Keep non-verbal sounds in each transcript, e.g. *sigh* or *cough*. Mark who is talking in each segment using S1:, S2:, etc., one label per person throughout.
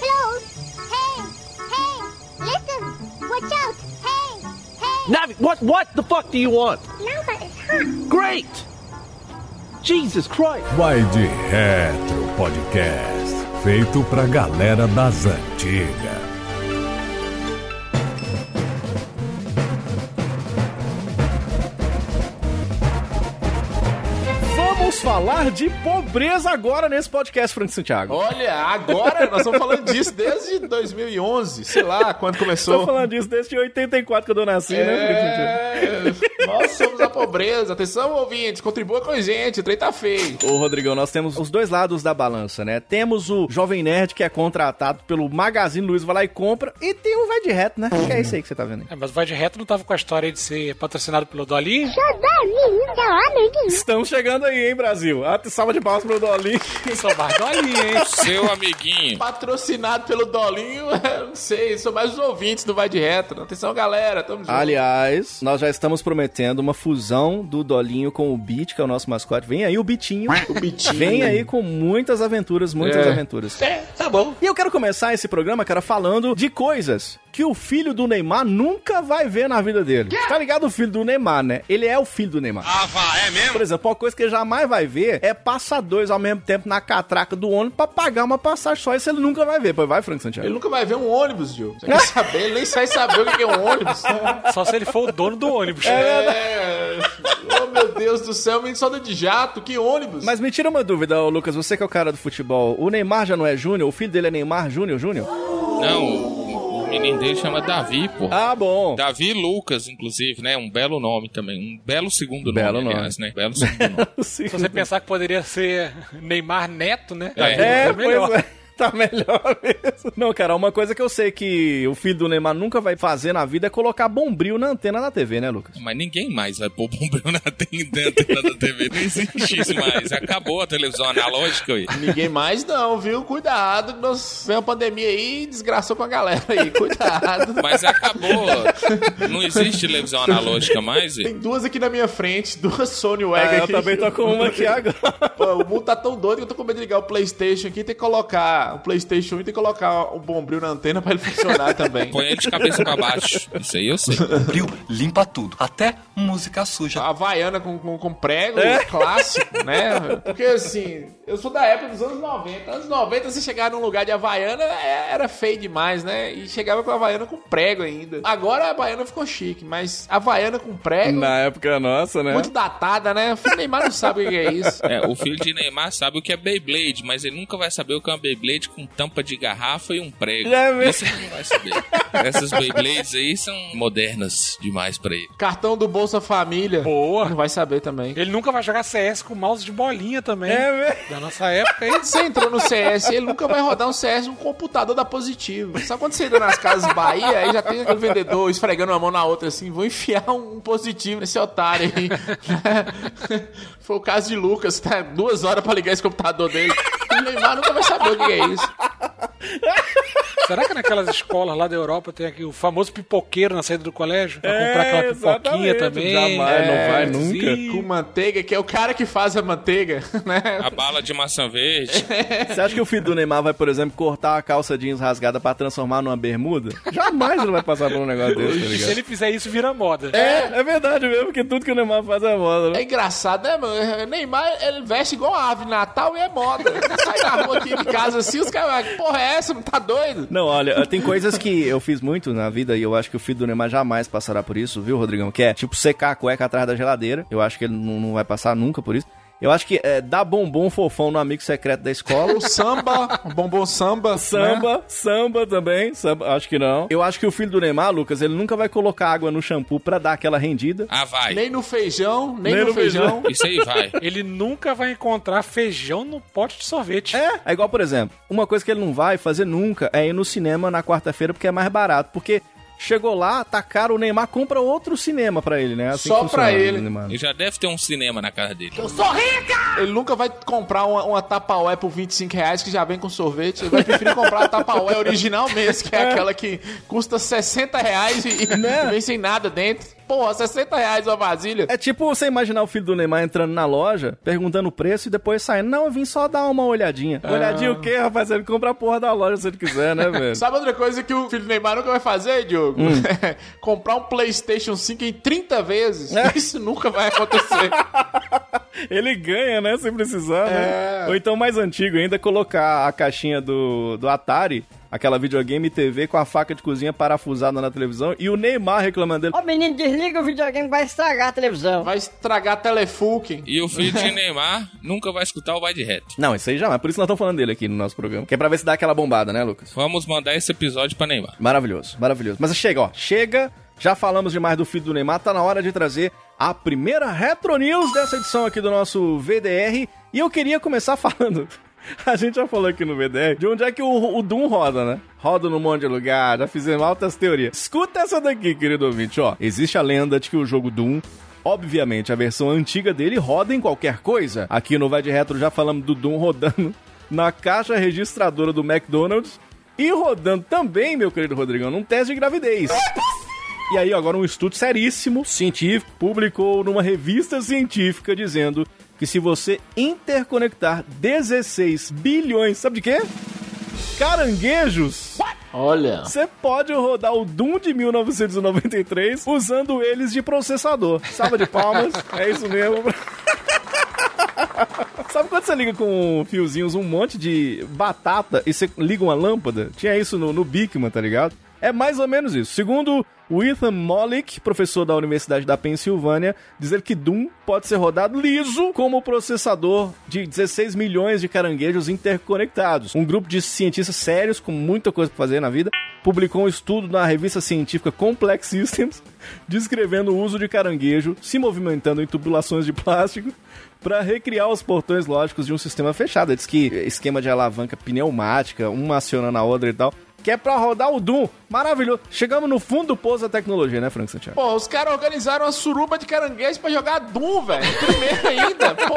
S1: Close! Hey! Hey! Listen! Watch out! Hey! Hey!
S2: Navi, what what the fuck do you want?
S1: Lava is hot!
S2: Great! Jesus Christ!
S3: Vai de Retro Podcast. Feito pra galera das antigas.
S4: Falar de pobreza agora nesse podcast, Frank Santiago.
S5: Olha, agora nós estamos falando disso desde 2011, sei lá quando começou.
S4: falando disso desde 84 que eu nasci, né, Frank Santiago? *laughs*
S5: Nós somos a pobreza. Atenção, ouvintes, contribua com a gente, o trem tá feio.
S4: Ô, Rodrigão, nós temos os dois lados da balança, né? Temos o Jovem Nerd, que é contratado pelo Magazine Luiza, vai lá e compra, e tem o Vai de Reto, né? Que é isso aí que você tá vendo aí.
S6: É, mas o Vai de Reto não tava com a história de ser patrocinado pelo Dolinho?
S4: Estamos chegando aí, hein, Brasil? Ah, salva de palmas pro Dolinho. *laughs*
S6: Só mais Dolinho, hein? *laughs*
S7: Seu amiguinho.
S5: Patrocinado pelo Dolinho, não sei, são mais os ouvintes do Vai de Reto. Atenção, galera, tamo junto.
S4: Aliás, nós já estamos prometendo uma fusão do Dolinho com o Beat, que é o nosso mascote. Vem aí o Bitinho. *laughs*
S5: O Bitinho.
S4: Vem aí com muitas aventuras, muitas
S5: É.
S4: aventuras.
S6: É, tá bom.
S4: E eu quero começar esse programa, cara, falando de coisas que o filho do Neymar nunca vai ver na vida dele. Tá ligado o filho do Neymar, né? Ele é o filho do Neymar.
S7: Ah, vá, é mesmo?
S4: Por exemplo, uma coisa que ele jamais vai ver é passar dois ao mesmo tempo na catraca do ônibus pra pagar uma passagem só. Isso ele nunca vai ver. Pois vai, Frank Santiago?
S5: Ele nunca vai ver um ônibus, Diogo. Você quer saber? Ele nem sai saber o que é um ônibus. *laughs*
S6: Só se ele for o dono do ônibus.
S5: É. Oh, meu Deus do céu, menino só de jato, que ônibus.
S4: Mas me tira uma dúvida, Lucas, você que é o cara do futebol. O Neymar já não é Júnior? O filho dele é Neymar Júnior Júnior?
S7: Não, menino dele chama Davi, pô.
S4: Ah, bom.
S7: Davi Lucas, inclusive, né? Um belo nome também. Um belo segundo
S4: Belo
S7: nome,
S4: nome.
S7: aliás, né? Belo segundo *laughs* nome.
S6: Se você pensar que poderia ser Neymar Neto, né?
S4: É,
S6: melhor.
S4: pois é. *laughs* Tá melhor mesmo. Não, cara, uma coisa que eu sei que o filho do Neymar nunca vai fazer na vida é colocar bombril na antena da TV, né, Lucas?
S7: Mas ninguém mais vai pôr bombril na antena da TV. Não existe isso mais. Acabou a televisão analógica aí.
S5: Ninguém mais não, viu? Cuidado, que nós vem uma pandemia aí e desgraçou com a galera aí. Cuidado.
S7: Mas acabou. Não existe televisão analógica mais.
S5: Tem duas aqui na minha frente, duas Sony
S4: Ah,
S5: Wagon
S4: eu
S5: aqui.
S4: também tô com uma aqui *laughs* agora.
S5: Pô, o mundo tá tão doido que eu tô com medo de ligar o Playstation aqui e ter que colocar o Playstation 1 e colocar o bombril na antena pra ele funcionar *laughs* também.
S7: Põe ele de cabeça pra baixo. Isso aí eu sei.
S8: Bombril limpa tudo, até música suja.
S5: A Havaiana com, com, com prego,
S4: É.
S5: clássico, né? *laughs* Porque assim, eu sou da época dos anos 90. Anos 90, você chegar num lugar de Havaiana é- era feio demais, né? E chegava com a Havaiana com prego ainda. Agora a Havaiana ficou chique, mas a Havaiana com prego,
S4: Na época nossa, né?
S5: muito datada, né? O filho Neymar não sabe o que é isso.
S7: É, o filho de Neymar sabe o que é Beyblade, mas ele nunca vai saber o que é uma Beyblade com tampa de garrafa e um prego.
S4: É mesmo?
S7: Isso ele não vai saber. Essas Beyblades aí são modernas demais pra ele.
S5: Cartão do Bolsa Família.
S6: Boa.
S5: Não vai saber também.
S6: Ele nunca vai jogar CS com mouse de bolinha também.
S4: É mesmo?
S6: Da nossa época aí. *laughs*
S5: Você entrou no CS, ele nunca vai rodar um CS num computador da Positivo. Só quando você entra nas casas Bahia, aí já tem aquele vendedor esfregando uma mão na outra assim, vou enfiar um positivo nesse otário aí. *laughs* Foi o caso de Lucas, tá duas horas pra ligar esse computador dele. O Neymar nunca vai saber o que é isso. *laughs*
S6: Será que naquelas escolas lá da Europa tem aqui o famoso pipoqueiro na saída do colégio? Pra
S4: É,
S6: comprar aquela pipoquinha
S4: exatamente.
S6: também.
S4: Jamais, não vai
S6: sim.
S4: nunca.
S5: Com manteiga, que é o cara que faz a manteiga, *laughs* né?
S7: A bala de maçã verde.
S4: Você acha que o filho do Neymar vai, por exemplo, cortar a calça jeans rasgada pra transformar numa bermuda? Jamais ele vai passar por um negócio desse, tá
S6: se ele fizer isso, vira moda.
S4: É, é verdade mesmo, porque tudo que o Neymar faz é moda,
S5: É
S4: né?
S5: engraçado, né, mano? Neymar, ele veste igual a ave Natal e é moda. Sai na rua aqui de casa assim, os caras, que porra é essa? Não tá doido?
S4: Não, olha, tem coisas que eu fiz muito na vida e eu acho que o filho do Neymar jamais passará por isso, viu, Rodrigão? Que é, tipo, secar a cueca atrás da geladeira. Eu acho que ele não, não vai passar nunca por isso. Eu acho que é, dar bombom fofão no amigo secreto da escola.
S5: O samba, o bombom samba. né?
S4: Samba, samba também, samba, acho que não. Eu acho que o filho do Neymar, Lucas, ele nunca vai colocar água no shampoo pra dar aquela rendida.
S7: Ah, vai.
S5: Nem no feijão, nem,
S4: Nem
S5: no,
S4: no
S5: feijão.
S7: Isso aí vai. *laughs*
S6: Ele nunca vai encontrar feijão no pote de sorvete.
S4: É, é igual, por exemplo, uma coisa que ele não vai fazer nunca é ir no cinema na quarta-feira porque é mais barato. Porque chegou lá, tá caro, o Neymar compra outro cinema pra ele, né? Assim
S5: Só pra ele.
S4: o Neymar.
S7: E já deve ter um cinema na casa dele.
S5: Ele nunca vai comprar uma, uma Tupperware por 25 reais que já vem com sorvete. Ele vai preferir comprar a Tupperware original mesmo, que é aquela que custa 60 reais e, e
S4: Né?
S5: vem sem nada dentro. Porra, 60 reais uma vasilha.
S4: É tipo você imaginar o filho do Neymar entrando na loja, perguntando o preço e depois saindo. Não, eu vim só dar uma olhadinha. Olhadinha o quê, rapaz? Ele compra a porra da loja se ele quiser, né, *laughs* velho?
S5: Sabe outra coisa que o filho do Neymar nunca vai fazer, Diogo?
S4: Hum. *laughs*
S5: Comprar um PlayStation 5 em 30 vezes.
S4: É. *laughs*
S5: Isso nunca vai acontecer.
S4: Ele ganha, né? Se precisar,
S5: É.
S4: né? Ou então, mais antigo ainda, colocar a caixinha do, do Atari, aquela videogame TV com a faca de cozinha parafusada na televisão e o Neymar reclamando dele.
S9: Ô menino, desliga o videogame, vai estragar a televisão.
S5: Vai estragar a Telefuken.
S7: E o filho de Neymar nunca vai escutar o Vai de Reto.
S4: Não, isso aí já é. Por isso nós estamos falando dele aqui no nosso programa. Que é pra ver se dá aquela bombada, né, Lucas?
S7: Vamos mandar esse episódio pra Neymar.
S4: Maravilhoso, maravilhoso. Mas chega, ó. Chega. Já falamos demais do filho do Neymar. Tá na hora de trazer a primeira Retro News dessa edição aqui do nosso VDR. E eu queria começar *laughs* falando. *laughs* A gente já falou aqui no VDR de onde é que o, o Doom roda, né? Roda num monte de lugar, já fizemos altas teorias. Escuta essa daqui, querido ouvinte, ó. Existe a lenda de que o jogo Doom Obviamente, a versão antiga dele roda em qualquer coisa. Aqui no Vai de Retro já falamos do Doom rodando *laughs* na caixa registradora do McDonald's e rodando também, meu querido Rodrigão, num teste de gravidez. E aí, agora um estudo seríssimo, científico, publicou numa revista científica dizendo que se você interconectar 16 bilhões, sabe de quê? Caranguejos.
S5: Olha.
S4: Você pode rodar o Doom de 1993 usando eles de processador. Salva de palmas, *laughs* é isso mesmo. Sabe quando você liga com fiozinhos um monte de batata e você liga uma lâmpada? Tinha isso no, no Bigman, tá ligado? É mais ou menos isso. Segundo o Ethan Mollick, professor da Universidade da Pensilvânia, dizer que Doom pode ser rodado liso como processador de 16 milhões de caranguejos interconectados. Um grupo de cientistas sérios com muita coisa pra fazer na vida publicou um estudo na revista científica Complex Systems *laughs* descrevendo o uso de caranguejo se movimentando em tubulações de plástico para recriar os portões lógicos de um sistema fechado. Diz que esquema de alavanca pneumática, uma acionando a outra e tal, que é pra rodar o Doom. Maravilhoso. Chegamos no fundo do poço da tecnologia, né, Frank Santiago?
S5: Pô, os caras organizaram uma suruba de caranguejo pra jogar Doom, velho. Primeiro ainda. Cu.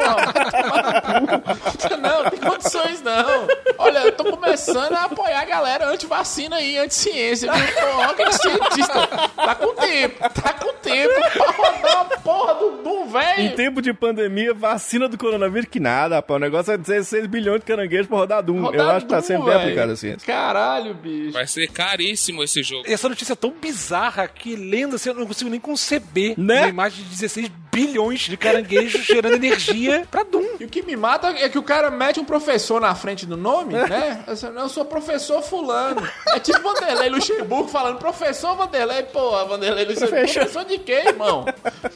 S5: Não, não tem condições não. Olha, eu tô começando a apoiar a galera anti-vacina aí, anti-ciência. Porra, que cientista. Tá com tempo pra rodar a porra do Doom,
S4: Em tempo de pandemia, vacina do coronavírus, que nada, rapaz. O negócio é 16 bilhões de caranguejos pra rodar Doom. Eu
S5: Rodar
S4: acho que tá sendo bem aplicado assim.
S5: Caralho, bicho.
S7: Vai ser caríssimo esse jogo.
S6: Essa notícia é tão bizarra que, lendo assim, eu não consigo nem conceber
S4: Né?
S6: uma imagem de 16 bilhões de caranguejos gerando energia pra Doom.
S5: E o que me mata é que o cara mete um professor na frente do nome, né? Assim, não, Eu sou professor fulano. É tipo Vanderlei Luxemburgo falando, professor Vanderlei, porra, Vanderlei Luxemburgo. Professor de quê, irmão?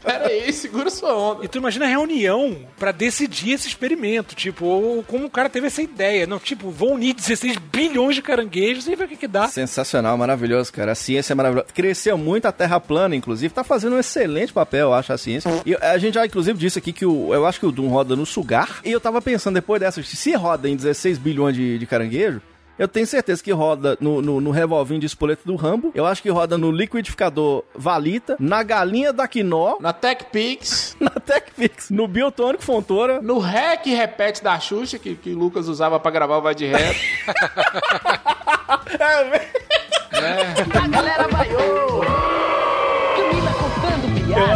S5: Pera aí, segura sua onda.
S6: E tu imagina a reunião pra decidir esse experimento, tipo, ou como o cara teve essa ideia. Não, tipo, vão unir 16 bilhões de caranguejos e ver o que que dá.
S4: Sensacional, maravilhoso, cara. A ciência é maravilhosa. Cresceu muito a Terra plana, inclusive. Tá fazendo um excelente papel, eu acho, a ciência. E a gente já, inclusive, disse aqui que o, eu acho que o Doom roda no sugar. E eu tava pensando, depois dessa, se roda em 16 bilhões de, de caranguejo, eu tenho certeza que roda no, no, no revolvinho de espoleta do Rambo. Eu acho que roda no liquidificador Valita, na galinha da Quinó,
S5: Na TechPix, *laughs*
S4: na TechFix, no biotônico Fontoura.
S5: no REC repete da Xuxa, que, que o Lucas usava pra gravar o Vai de Reto. *laughs* *laughs*
S9: A galera vaiou.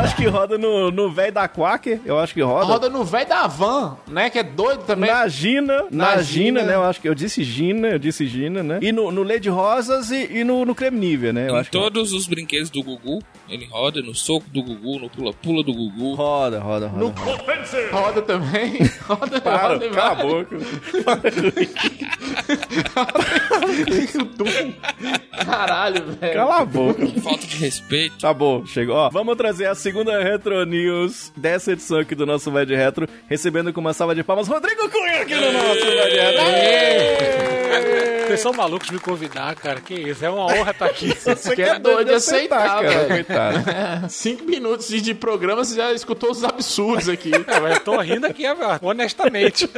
S4: Acho que roda no, no velho da Quaker. Eu acho que roda.
S5: Roda no velho da van, né? Que é doido também.
S4: Na Gina, na,
S5: Na
S4: Gina,
S5: Gina.
S4: né? Eu acho que eu disse Gina, eu disse Gina, né? E no, no Lady Rosas e, e no, no Creme Nivea, né? Eu
S7: em
S4: acho que
S7: todos os brinquedos do Gugu, ele roda no soco do Gugu, no pula-pula do Gugu.
S4: roda, roda, roda. roda.
S5: Roda também. *laughs* Roda,
S4: Para,
S5: roda
S4: cala a
S5: vai.
S4: boca.
S5: O Doom. Caralho, velho.
S4: Cala a boca.
S7: Falta de respeito.
S4: Tá bom, chegou. Ó, vamos trazer a segunda Retro News dessa edição aqui do nosso Vai de Retro, recebendo com uma salva de palmas Rodrigo Cunha aqui no nosso Vai de Retro. Aê!
S6: Vocês são malucos de me convidar, cara. Que isso, é uma honra estar aqui.
S4: Você
S5: que é doido de aceitar, velho.
S4: Coitado.
S5: Cinco minutos de, programa, você já escutou os absurdos aqui.
S6: É, eu tô rindo aqui, honestamente.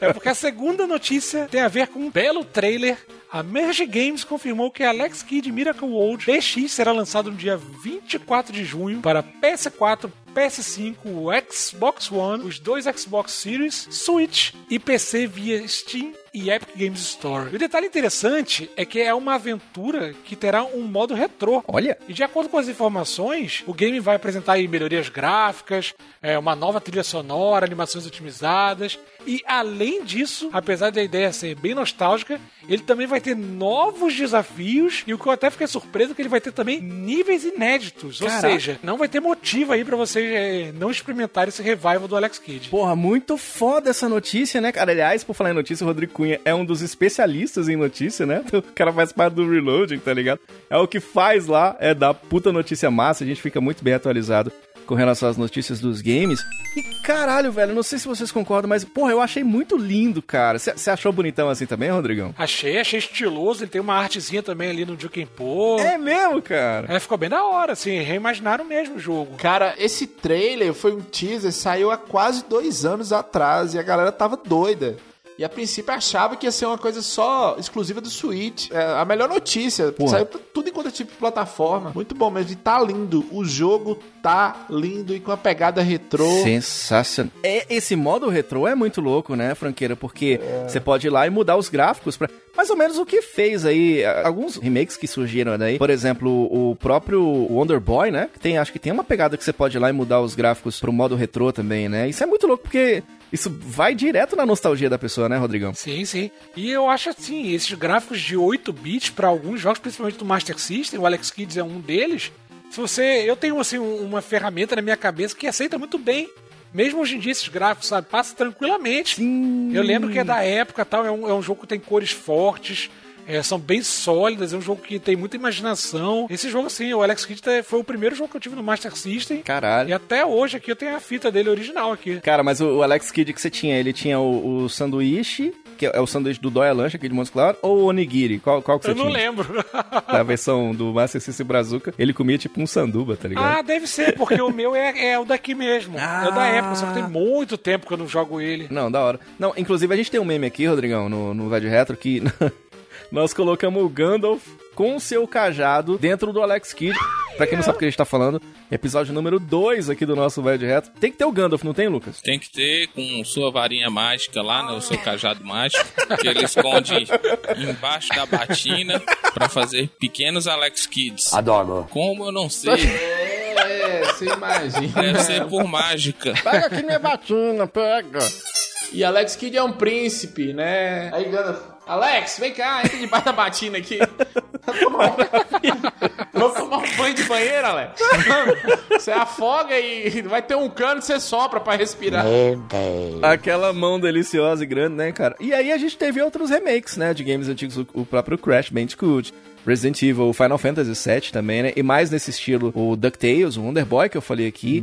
S6: É porque a segunda notícia tem a ver com um belo trailer. A Merge Games confirmou que Alex Kidd Miracle World DX será lançado no dia 24 de junho para PS4, PS5, o Xbox One, os dois Xbox Series, Switch e PC via Steam e Epic Games Store. E o detalhe interessante é que é uma aventura que terá um modo retrô.
S4: Olha.
S6: E de acordo com as informações, o game vai apresentar melhorias gráficas, é, uma nova trilha sonora, animações otimizadas. E além disso, apesar da ideia ser bem nostálgica, ele também vai ter novos desafios. E o que eu até fiquei surpreso é que ele vai ter também níveis inéditos. Ou
S4: Caraca.
S6: seja, não vai ter motivo aí pra é, não experimentarem esse revival do Alex Kidd.
S4: Porra, muito foda essa notícia, né, cara? Aliás, por falar em notícia, o Rodrigo Cunha é um dos especialistas em notícia, né? *laughs* O cara faz parte do Reloading, tá ligado? É o que faz lá, é dar puta notícia massa, a gente fica muito bem atualizado com relação às notícias dos games. E caralho, velho, não sei se vocês concordam, mas, porra, eu achei muito lindo, cara. Você achou bonitão assim também, Rodrigão?
S6: Achei, achei estiloso. Ele tem uma artezinha também ali no Jukenpo.
S4: É mesmo, cara?
S6: É, ficou bem da hora, assim. Reimaginaram mesmo o jogo.
S5: Cara, esse trailer foi um teaser, saiu há quase dois anos atrás e a galera tava doida. E a princípio achava que ia ser uma coisa só exclusiva do Switch. É a melhor notícia.
S4: Porra.
S5: Saiu pra tudo enquanto é tipo de plataforma. Muito bom mesmo. E tá lindo. O jogo tá lindo e com a pegada retrô.
S4: Sensacional. É, esse modo retrô é muito louco, né, franqueira? Porque você pode ir lá e mudar os gráficos pra. Mais ou menos o que fez aí, alguns remakes que surgiram daí. Por exemplo, o próprio Wonder Boy, né? Que tem, acho que tem uma pegada que você pode ir lá e mudar os gráficos pro modo retrô também, né? Isso é muito louco, porque isso vai direto na nostalgia da pessoa, né, Rodrigão?
S6: Sim, sim. E eu acho assim, esses gráficos de 8 bits pra alguns jogos, principalmente do Master System, o Alex Kids é um deles. Se você, eu tenho assim um- uma ferramenta na minha cabeça que aceita muito bem. Mesmo hoje em dia esses gráficos, sabe, passa tranquilamente. Eu lembro que é da época, tal, é um, é um jogo que tem cores fortes. É, são bem sólidas, é um jogo que tem muita imaginação. Esse jogo, assim, o Alex Kidd é- foi o primeiro jogo que eu tive no Master System.
S4: Caralho.
S6: E até hoje aqui eu tenho a fita dele original aqui.
S4: Cara, mas o, Alex Kidd que você tinha, ele tinha o, o sanduíche, que é o sanduíche do Dóia Lanche aqui de Montes Claros, ou o onigiri? Qual, qual que você
S6: Eu não
S4: tinha?
S6: lembro. *laughs*
S4: Da versão do Master System Brazuca, ele comia tipo um sanduba, tá ligado?
S6: Ah, deve ser, porque o meu é, é o daqui mesmo. É o da
S4: Ah.
S6: época, só que tem muito tempo que eu não jogo ele.
S4: Não, da hora. Não, inclusive a gente tem um meme aqui, Rodrigão, no, no Vai de Retro, que *laughs* nós colocamos o Gandalf com seu cajado dentro do Alex Kidd. Pra quem não sabe o que a gente tá falando, episódio número 2 aqui do nosso Vai de Retro. Tem que ter o Gandalf, não tem, Lucas?
S7: Tem que ter com sua varinha mágica lá, né, o seu cajado mágico, que ele esconde embaixo da batina pra fazer pequenos Alex Kids.
S8: Adoro.
S7: Como eu não sei, *laughs*
S5: É, você imagina.
S7: deve ser por mágica.
S4: Pega aqui minha batina, pega.
S5: E Alex Kidd é um príncipe, né? Aí Gandalf, Alex, vem cá, entra debaixo da batina aqui. *laughs* Vamos tomar um banho de banheiro, Alex. Você afoga e vai ter um cano que você sopra pra respirar.
S4: Aquela mão deliciosa e grande, né, cara? E aí a gente teve outros remakes, né, de games antigos, o- o próprio Crash Bandicoot, Resident Evil, Final Fantasy VII também, né? E mais nesse estilo, o DuckTales, o Wonder Boy que eu falei aqui.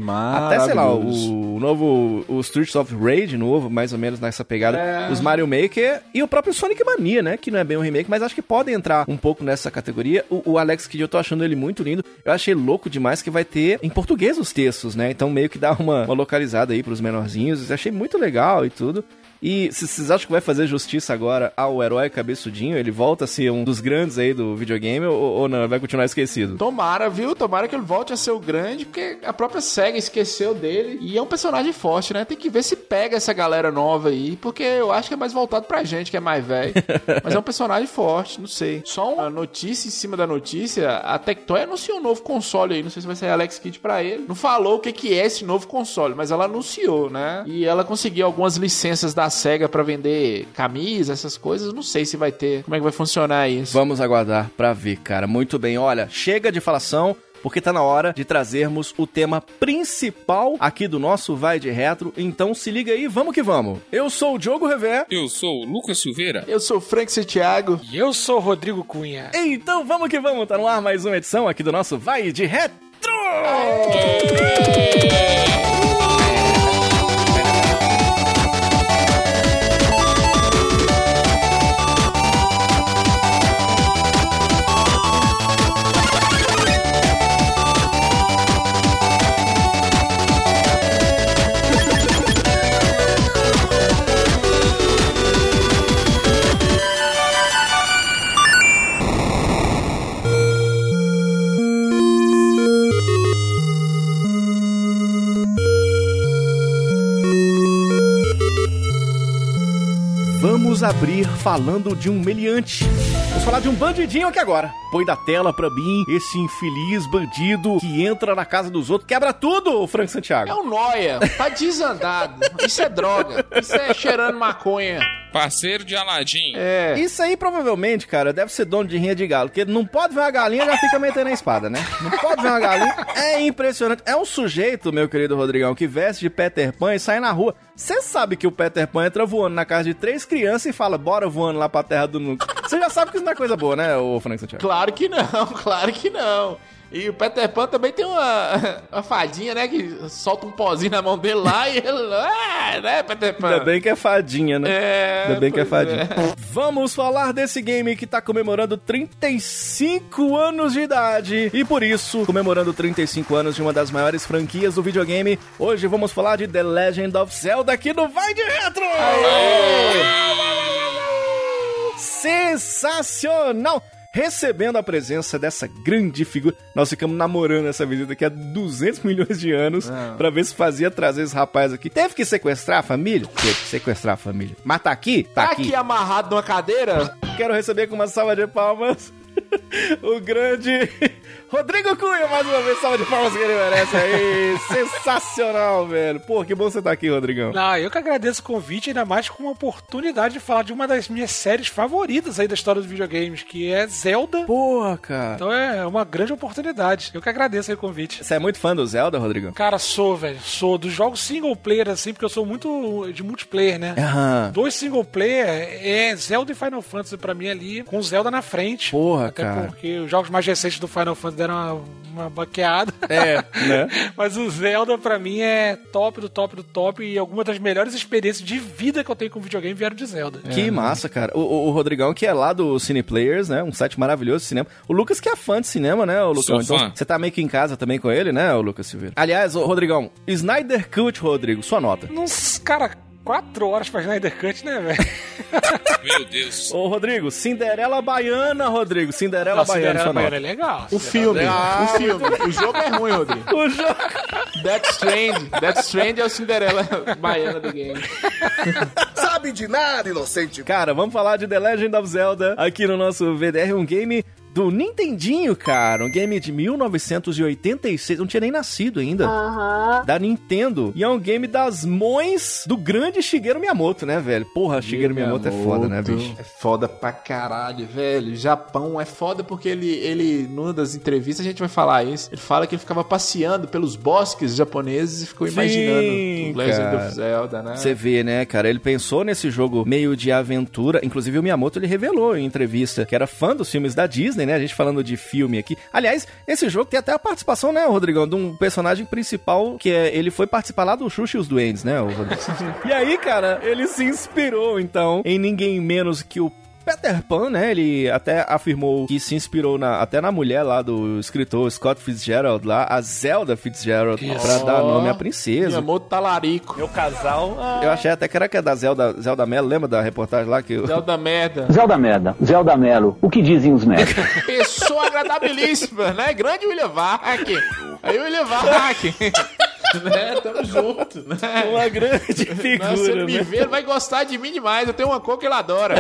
S4: Até, sei lá, o novo, o Streets of Rage novo, mais ou menos nessa pegada. Os Mario Maker e o próprio Sonic Mania, né? Que não é bem um remake, mas acho que podem entrar um pouco nessa categoria. O, o Alex Kidd, eu tô achando ele muito lindo. Eu achei louco demais que vai ter em português os textos, né? Então meio que dá uma, uma localizada aí pros menorzinhos. Eu achei muito legal e tudo. E se vocês acham que vai fazer justiça agora ao herói cabeçudinho, ele volta a ser um dos grandes aí do videogame ou, ou não? Vai continuar esquecido?
S5: Tomara, viu? Tomara que ele volte a ser o grande, porque a própria SEGA esqueceu dele. E é um personagem forte, né? Tem que ver se pega essa galera nova aí, porque eu acho que é mais voltado pra gente, que é mais velho. *laughs* Mas é um personagem forte, não sei. Só uma notícia em cima da notícia, a Tectoy anunciou um novo console aí, não sei se vai sair Alex Kidd pra ele. Não falou o que que é esse novo console, mas ela anunciou, né? E ela conseguiu algumas licenças da SEGA pra vender camisa, essas coisas. Não sei se vai ter, como é que vai funcionar isso.
S4: Vamos aguardar pra ver, cara. Muito bem, olha, chega de falação. Porque tá na hora de trazermos o tema principal aqui do nosso Vai de Retro. Então se liga aí, vamos que vamos. Eu sou o Diogo Revé.
S7: Eu sou o Lucas Silveira.
S5: Eu sou o Frank Santiago.
S6: E eu sou o Rodrigo Cunha.
S4: Então vamos que vamos, tá no ar mais uma edição aqui do nosso Vai de Retro. Vamos abrir falando de um meliante. Vamos falar de um bandidinho aqui agora. Põe da tela pra mim esse infeliz bandido que entra na casa dos outros, quebra tudo, Frank Santiago.
S5: É um noia, tá desandado. Isso é droga. Isso é cheirando maconha.
S7: Parceiro de Aladim.
S5: É.
S4: Isso aí provavelmente, cara, deve ser dono de rinha de galo, porque ele não pode ver uma galinha já fica metendo a espada, né? Não pode ver uma galinha. É impressionante. É um sujeito, meu querido Rodrigão, que veste de Peter Pan e sai na rua. Você sabe que o Peter Pan entra voando na casa de três crianças e fala, bora voando lá pra terra do nunca. Você já sabe que isso não é coisa boa, né, ô Frank Santiago?
S5: Claro que não, claro que não. E o Peter Pan também tem uma, *laughs* uma fadinha, né? Que solta um pozinho na mão dele lá e ele. Ah, né, Peter Pan?
S4: Ainda bem que é fadinha, né?
S5: É,
S4: Ainda bem que é
S5: pois
S4: fadinha. Vamos falar desse game que tá comemorando 35 anos de idade. E por isso, comemorando 35 anos de uma das maiores franquias do videogame, hoje vamos falar de The Legend of Zelda aqui no Vai de Retro! Sensacional! Recebendo a presença dessa grande figura. Nós ficamos namorando essa visita aqui há 200 *laughs* milhões de anos pra ver se fazia trazer esse rapaz aqui. Teve que sequestrar a família? Teve que sequestrar a família. Mas tá aqui? Tá,
S5: Tá
S4: aqui.
S5: aqui amarrado numa cadeira?
S4: Quero receber com uma salva de palmas *laughs* o grande Rodrigo Cunha, mais uma vez, salva de palmas que ele merece aí. *laughs* Sensacional, velho. Pô, que bom você tá aqui, Rodrigão.
S6: Não, eu que agradeço o convite, ainda mais com uma oportunidade de falar de uma das minhas séries favoritas aí da história dos videogames, que é Zelda.
S4: Porra, cara.
S6: Então é uma grande oportunidade. Eu que agradeço aí o convite.
S4: Você é muito fã do Zelda, Rodrigão?
S6: Cara, sou, velho. Sou dos jogos single player, assim, porque eu sou muito de multiplayer, né?
S4: Aham.
S6: Dois single player é Zelda e Final Fantasy pra mim ali, com Zelda na frente.
S4: Porra,
S6: Até
S4: cara.
S6: porque os jogos mais recentes do Final Fantasy deram uma, uma baqueada.
S4: É, né? *laughs*
S6: Mas o Zelda, pra mim, é top do top do top. E algumas das melhores experiências de vida que eu tenho com videogame vieram de Zelda.
S4: Que massa, cara. O, o- o Rodrigão, que é lá do Cine Players, né? Um site maravilhoso de cinema. O Lucas, que é fã de cinema, né, o Lucão?
S7: Sou
S4: então,
S7: fã.
S4: você tá meio que em casa também com ele, né, o Lucas Silveira? Aliás, o Rodrigão, Snyder Cut, Rodrigo, sua nota.
S6: Uns, cara, quatro horas pra Snyder Cut, né, velho? *laughs*
S7: Meu Deus.
S4: Ô, Rodrigo, Cinderela Baiana, Rodrigo. Cinderela
S6: Nossa,
S4: Baiana,
S6: Cinderela Baiana é legal.
S5: O filme,
S4: Ah,
S5: o filme. O jogo é ruim, Rodrigo.
S4: O jogo...
S5: Death Strand. Death Strand é o Cinderela baiana do game.
S10: Sabe de nada, inocente.
S4: Cara, vamos falar de The Legend of Zelda aqui no nosso VDR, um game do Nintendinho, cara. Um game de 1986. Não tinha nem nascido ainda. Da Nintendo. E é um game das mães do grande Shigeru Miyamoto, né, velho? Porra, Shigeru Miyamoto, é foda, né, bicho?
S5: É foda pra caralho, velho. Japão é foda porque ele, ele, numa das entrevistas, a gente vai falar isso. Ele fala que ele ficava passeando pelos bosques japoneses e ficou
S4: Sim,
S5: imaginando o Legend of Zelda, né?
S4: Você vê, né, cara? Ele pensou nesse jogo meio de aventura. Inclusive, o Miyamoto ele revelou em entrevista que era fã dos filmes da Disney, né? A gente falando de filme aqui. Aliás, esse jogo tem até a participação, né, Rodrigão, de um personagem principal que é. Ele foi participar lá do Xuxa e os Duendes, né, Rodrigo? e aí, cara, ele se inspirou, então, em ninguém menos que o. Peter Pan, né? Ele até afirmou que se inspirou na- até na mulher lá do escritor Scott Fitzgerald, lá, a Zelda Fitzgerald,
S6: Isso.
S4: pra dar
S5: Ó,
S4: nome à princesa.
S5: Miyamoto talarico.
S2: Meu casal.
S4: Eu achei até que era que é da Zelda, Zelda Mello, lembra da reportagem lá que eu...
S5: Zelda merda.
S11: Zelda Merda, Zelda Melo, o que dizem os médicos?
S5: Pessoa *laughs* agradabilíssima, né? Grande William Vac. Aí o William Vac. *laughs* né? Tamo junto, né?
S4: uma grande
S5: Nossa, se ele
S4: figura,
S5: me
S4: né?
S5: ver, ele vai gostar de mim demais. Eu tenho uma cor que ele adora.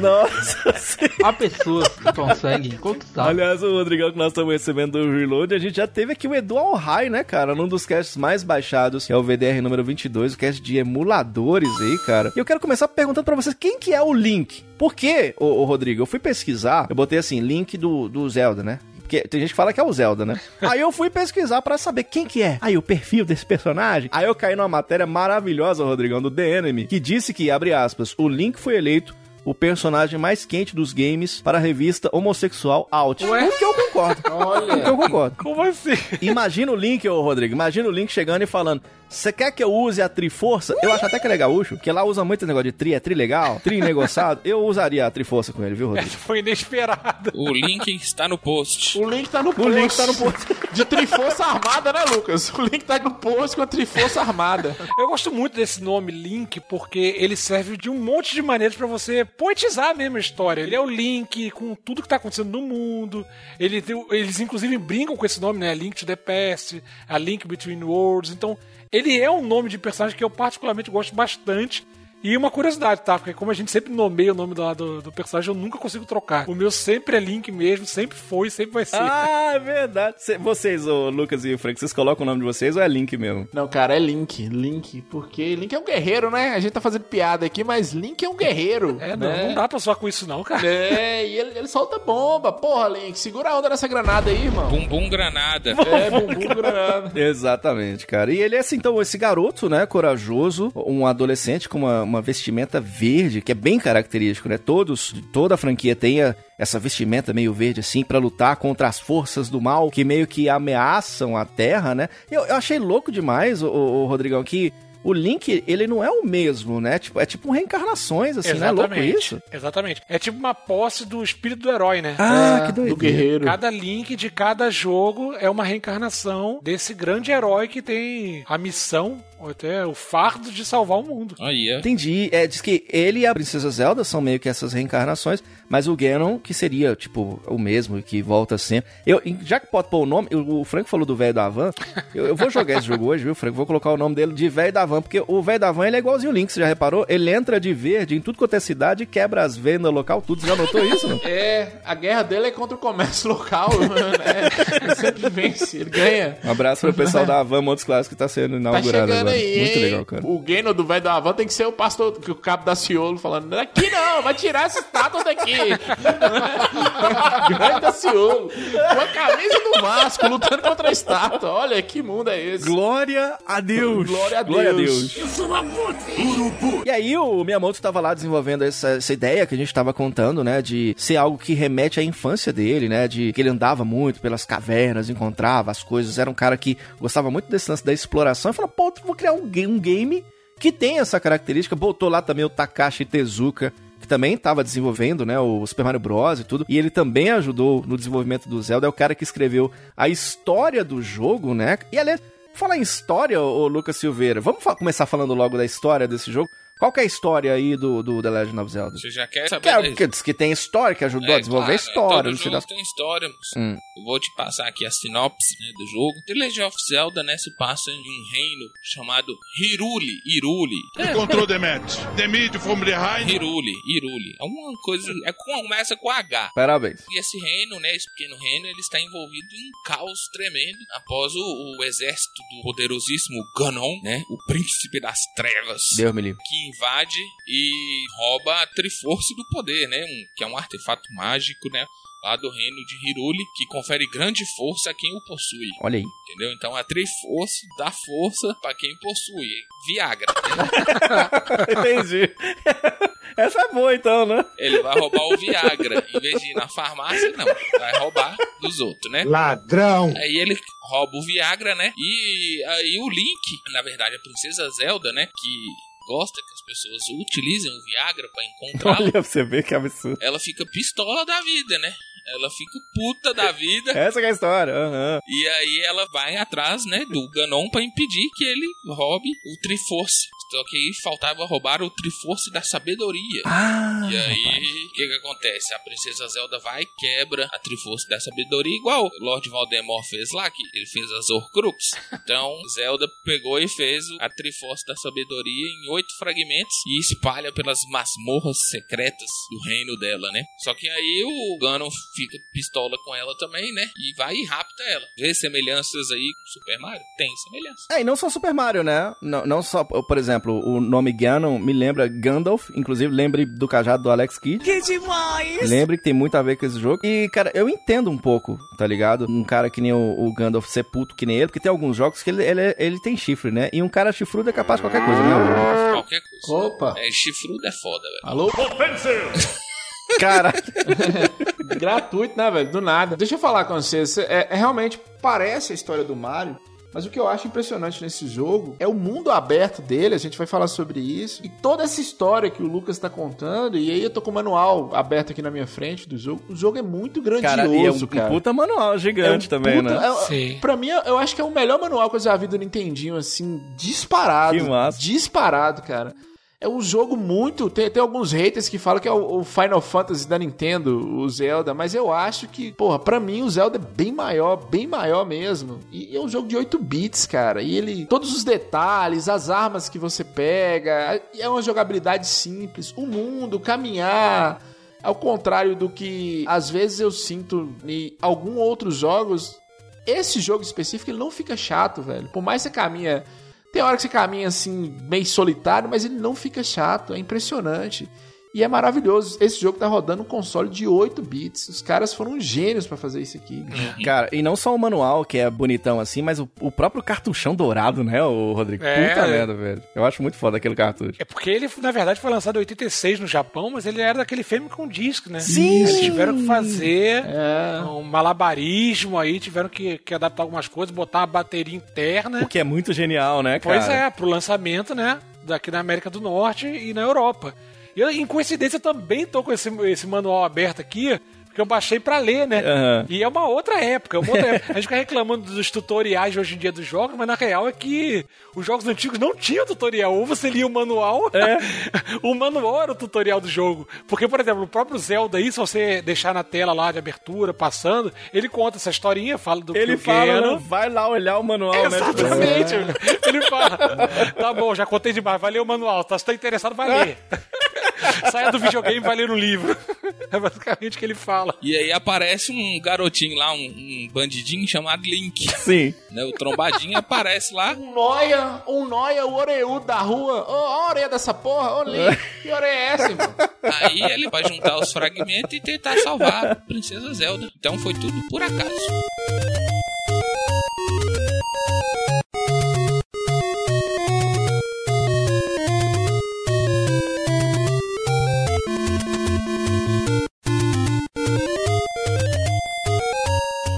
S4: Nossa, sim.
S12: Há pessoas que conseguem conquistar.
S4: Aliás, o Rodrigão que nós estamos recebendo do Reload, a gente já teve aqui o Edu Alhai, né, cara? Num dos casts mais baixados, que é o VDR número 22, o cast de emuladores aí, cara. E eu quero começar perguntando pra vocês, quem que é o Link? Por quê, ô, ô, Rodrigo? Eu fui pesquisar, eu botei assim, Link do, do Zelda, né? Porque tem gente que fala que é o Zelda, né? *laughs* Aí eu fui pesquisar pra saber quem que é. Aí o perfil desse personagem. Aí eu caí numa matéria maravilhosa, Rodrigão, do The Enemy, que disse que, abre aspas, o Link foi eleito o personagem mais quente dos games para a revista homossexual Out.
S6: Ué?
S4: O que eu concordo. O que eu concordo.
S6: Como assim?
S4: Imagina o Link, ô Rodrigo, imagina o Link chegando e falando: Você quer que eu use a Triforça? Eu acho até que é legaúcho, que lá usa muito esse negócio de tri, é tri legal, tri negociado. Eu usaria a Triforça com ele, viu, Rodrigo?
S6: Essa foi inesperada.
S7: O link está no post.
S5: O link tá no
S4: O
S5: post.
S4: Link tá no posto.
S5: De Triforça Armada, né, Lucas? O link tá no post com a Triforça Armada.
S6: Eu gosto muito desse nome Link porque ele serve de um monte de maneiras pra você poetizar mesmo a história. Ele é o Link com tudo que tá acontecendo no mundo. Ele eles inclusive brincam com esse nome, né? Link to the Past, a Link Between Worlds. Então, ele é um nome de personagem que eu particularmente gosto bastante. E uma curiosidade, tá? Porque como a gente sempre nomeia o nome do, do, do personagem, eu nunca consigo trocar. O meu sempre é Link mesmo, sempre foi, sempre vai ser.
S4: Ah, é verdade. Cê- vocês, o Lucas e o Frank, vocês colocam o nome de vocês ou é Link mesmo?
S5: Não, cara, é Link. Link. Porque Link é um guerreiro, né? A gente tá fazendo piada aqui, mas Link é um guerreiro.
S6: É, não,
S5: né?
S6: não dá pra zoar com isso não, cara.
S5: É, e ele, ele solta bomba. Porra, Link, segura a onda nessa granada aí, irmão.
S7: Bumbum granada.
S5: É, bumbum granada. *laughs*
S4: Exatamente, cara. E ele é assim, então, esse garoto, né, corajoso, um adolescente com uma, uma vestimenta verde, que é bem característico, né? Todos, toda a franquia tem a- essa vestimenta meio verde, assim, pra lutar contra as forças do mal que meio que ameaçam a Terra, né? Eu, eu achei louco demais, o, o Rodrigão, que o Link, ele não é o mesmo, né? Tipo, é tipo reencarnações, assim, não é louco isso?
S6: Exatamente. É tipo uma posse do espírito do herói, né?
S4: Ah,
S5: É,
S4: que doido.
S5: Do guerreiro.
S6: Cada link de cada jogo é uma reencarnação desse grande herói que tem a missão, ou até o fardo de salvar o mundo.
S7: Aí, ó.
S4: Entendi. É, diz que ele e a Princesa Zelda são meio que essas reencarnações, mas o Ganon, que seria, tipo, o mesmo e que volta sempre. Eu, já que pode pôr o nome, o o Frank falou do velho da Van, eu, eu vou jogar esse jogo hoje, viu, Frank? Vou colocar o nome dele de velho da Van, porque o velho da Van ele é igualzinho o Link, você já reparou? Ele entra de verde em tudo quanto é cidade e quebra as vendas local, tudo. Você já notou isso, mano?
S5: É, a guerra dele é contra o comércio local, *laughs* né? Ele sempre vence, ele ganha.
S4: Um abraço pro pessoal da Van Montes Claros que tá sendo
S5: Tá
S4: inaugurado
S5: chegando
S4: agora. Muito
S5: hein?
S4: legal, cara.
S5: O Geno do velho da Havan tem que ser o pastor, que o cabo da Ciolo falando, daqui não, vai tirar essa estátua daqui. *laughs* Grande da Ciolo, com a camisa do Vasco, lutando contra a estátua. Olha, que mundo é esse?
S4: Glória a Deus!
S5: Glória a
S4: Glória a
S5: Deus.
S4: Deus! E aí o Miyamoto estava lá desenvolvendo essa, essa ideia que a gente estava contando, né? De ser algo que remete à infância dele, né? De que ele andava muito pelas cavernas, encontrava as coisas. Era um cara que gostava muito desse lance da exploração. E falou, pô, vou criar um, um game que tem essa característica. Botou lá também o Takashi Tezuka, que também estava desenvolvendo, né, o Super Mario Bros e tudo, e ele também ajudou no desenvolvimento do Zelda, é o cara que escreveu a história do jogo, né? E aliás, falar em história, ô Lucas Silveira, vamos fa- começar falando logo da história desse jogo. Qual que é a história aí do, do The Legend of Zelda?
S7: Você já quer saber?
S4: Que, é,
S7: desse?
S4: que diz que tem história, que ajudou a desenvolver a
S7: claro,
S4: história,
S7: todo
S4: não sei
S7: jogo
S4: das...
S7: tem história, moço.
S4: Hum.
S7: Eu vou te passar aqui a sinopse né, do jogo. The Legend of Zelda, né, se passa em um reino chamado Hiruli. Hiruli.
S13: Encontrou Demet. Demet from behind.
S7: Hiruli, Hiruli. É uma coisa. É com, começa com H.
S4: Parabéns.
S7: E esse reino, né, esse pequeno reino, ele está envolvido em um caos tremendo após o, o exército do poderosíssimo Ganon, né, o príncipe das trevas,
S4: Deus me livre.
S7: que invade e rouba a Triforce do poder, né, um, que é um artefato mágico, né, lá do reino de Hiruli, que confere grande força a quem o possui.
S4: Olha aí.
S7: Entendeu? Então a Triforce dá força para quem possui. Viagra. né? *laughs*
S4: Entendi. Essa é boa então, né?
S7: Ele vai roubar o Viagra. Em vez de ir na farmácia, não. Vai roubar dos outros, né?
S10: Ladrão.
S7: Aí ele rouba o Viagra, né? E aí o Link, na verdade, a princesa Zelda, né? Que gosta que as pessoas utilizem o Viagra pra *laughs* encontrá-lo.
S4: Olha você ver que absurdo.
S7: Ela fica pistola da vida, né? Ela fica puta da vida. *laughs*
S4: Essa é a história. aham.
S7: E aí ela vai atrás, né, do Ganon pra impedir que ele roube o Triforce. Só que aí faltava roubar o Triforce da sabedoria.
S4: Ah,
S7: E aí, o que que acontece? A princesa Zelda vai, quebra a Triforce da Sabedoria, igual o Lord Voldemort fez lá, que ele fez as Horcrux. *laughs* Então, Zelda pegou e fez a Triforce da Sabedoria em oito fragmentos e espalha pelas masmorras secretas do reino dela, né? Só que aí o Ganon fica pistola com ela também, né? E vai e rapta ela. Vê semelhanças aí com Super Mario? Tem semelhança.
S4: É, e não só Super Mario, né? Não, não só, por exemplo, o nome Ganon me lembra Gandalf, inclusive lembre do cajado do Alex Kidd.
S14: Que demais!
S4: Lembre que tem muito a ver com esse jogo. E, cara, eu entendo um pouco, tá ligado? Um cara que nem o, o Gandalf ser puto que nem ele, porque tem alguns jogos que ele, ele, ele tem chifre, né? E um cara chifrudo é capaz de qualquer coisa, né?
S7: Qualquer coisa.
S5: Opa.
S7: É, chifrudo é foda, velho.
S5: Alô? *laughs*
S4: Cara, *laughs*
S5: Gratuito, né, velho? Do nada. Deixa eu falar com vocês. É, é realmente parece a história do Mario. Mas o que eu acho impressionante nesse jogo é o mundo aberto dele, a gente vai falar sobre isso. E toda essa história que o Lucas tá contando, e aí eu tô com o manual aberto aqui na minha frente do jogo. O jogo é muito grandioso,
S4: cara, e é um,
S5: cara.
S4: um puta manual gigante
S5: É um
S4: também,
S5: puta-
S4: né?
S5: é-
S6: Sim.
S5: Pra mim, eu acho que é o melhor manual que eu já vi do Nintendinho, assim, disparado.
S4: Que massa.
S5: Disparado, cara. É um jogo muito. Tem, tem alguns haters que falam que é o, o Final Fantasy da Nintendo, o Zelda, mas eu acho que, porra, pra mim o Zelda é bem maior, bem maior mesmo. E é um jogo de 8 bits, cara. E ele. Todos os detalhes, as armas que você pega, é uma jogabilidade simples. O mundo, caminhar. Ao contrário do que às vezes eu sinto em alguns outros jogos, esse jogo específico ele não fica chato, velho. Por mais que você caminha tem hora que você caminha assim, meio solitário, mas ele não fica chato, é impressionante. E é maravilhoso. Esse jogo tá rodando um console de 8 bits. Os caras foram gênios para fazer isso aqui. Bicho.
S4: Cara, e não só o manual, que é bonitão assim, mas o, o próprio cartuchão dourado, né, o Rodrigo?
S6: É.
S4: Puta merda, velho. Eu acho muito foda aquele cartucho.
S6: É porque ele, na verdade, foi lançado em 86 no Japão, mas ele era daquele Famicom Disc, né?
S4: Sim!
S6: Eles tiveram que fazer
S5: É.
S6: um malabarismo aí, tiveram que, que adaptar algumas coisas, botar uma bateria interna.
S4: O que é muito genial, né, cara?
S6: Pois é, pro lançamento, né? Daqui na América do Norte e na Europa. E em coincidência, também tô com esse, esse manual aberto aqui, porque eu baixei pra ler, né?
S4: Aham.
S6: E é uma outra época, é uma outra época. A gente fica reclamando dos tutoriais hoje em dia dos jogos, mas na real é que os jogos antigos não tinham tutorial. Ou você lia o manual, *laughs* o manual era o tutorial do jogo. Porque, por exemplo, o próprio Zelda aí, se você deixar na tela lá de abertura, passando, ele conta essa historinha, fala do
S4: Ele
S6: pequeno.
S4: fala, vai lá olhar o manual, né?
S6: Exatamente. *laughs* Ele fala, tá bom, já contei demais, vai ler o manual. Tá, se tá interessado, vai ler. *laughs* Saia do videogame e vai ler um livro. É basicamente o que ele fala.
S7: E aí aparece um garotinho lá, um, um bandidinho chamado Link.
S4: Sim.
S7: Né, o trombadinho aparece lá.
S5: Um noia, um noia, o oreudo da rua. Ô, ó a orelha dessa porra, ô Link, que orelha é essa, irmão?
S7: Aí ele vai juntar os fragmentos e tentar salvar a Princesa Zelda. Então foi tudo por acaso.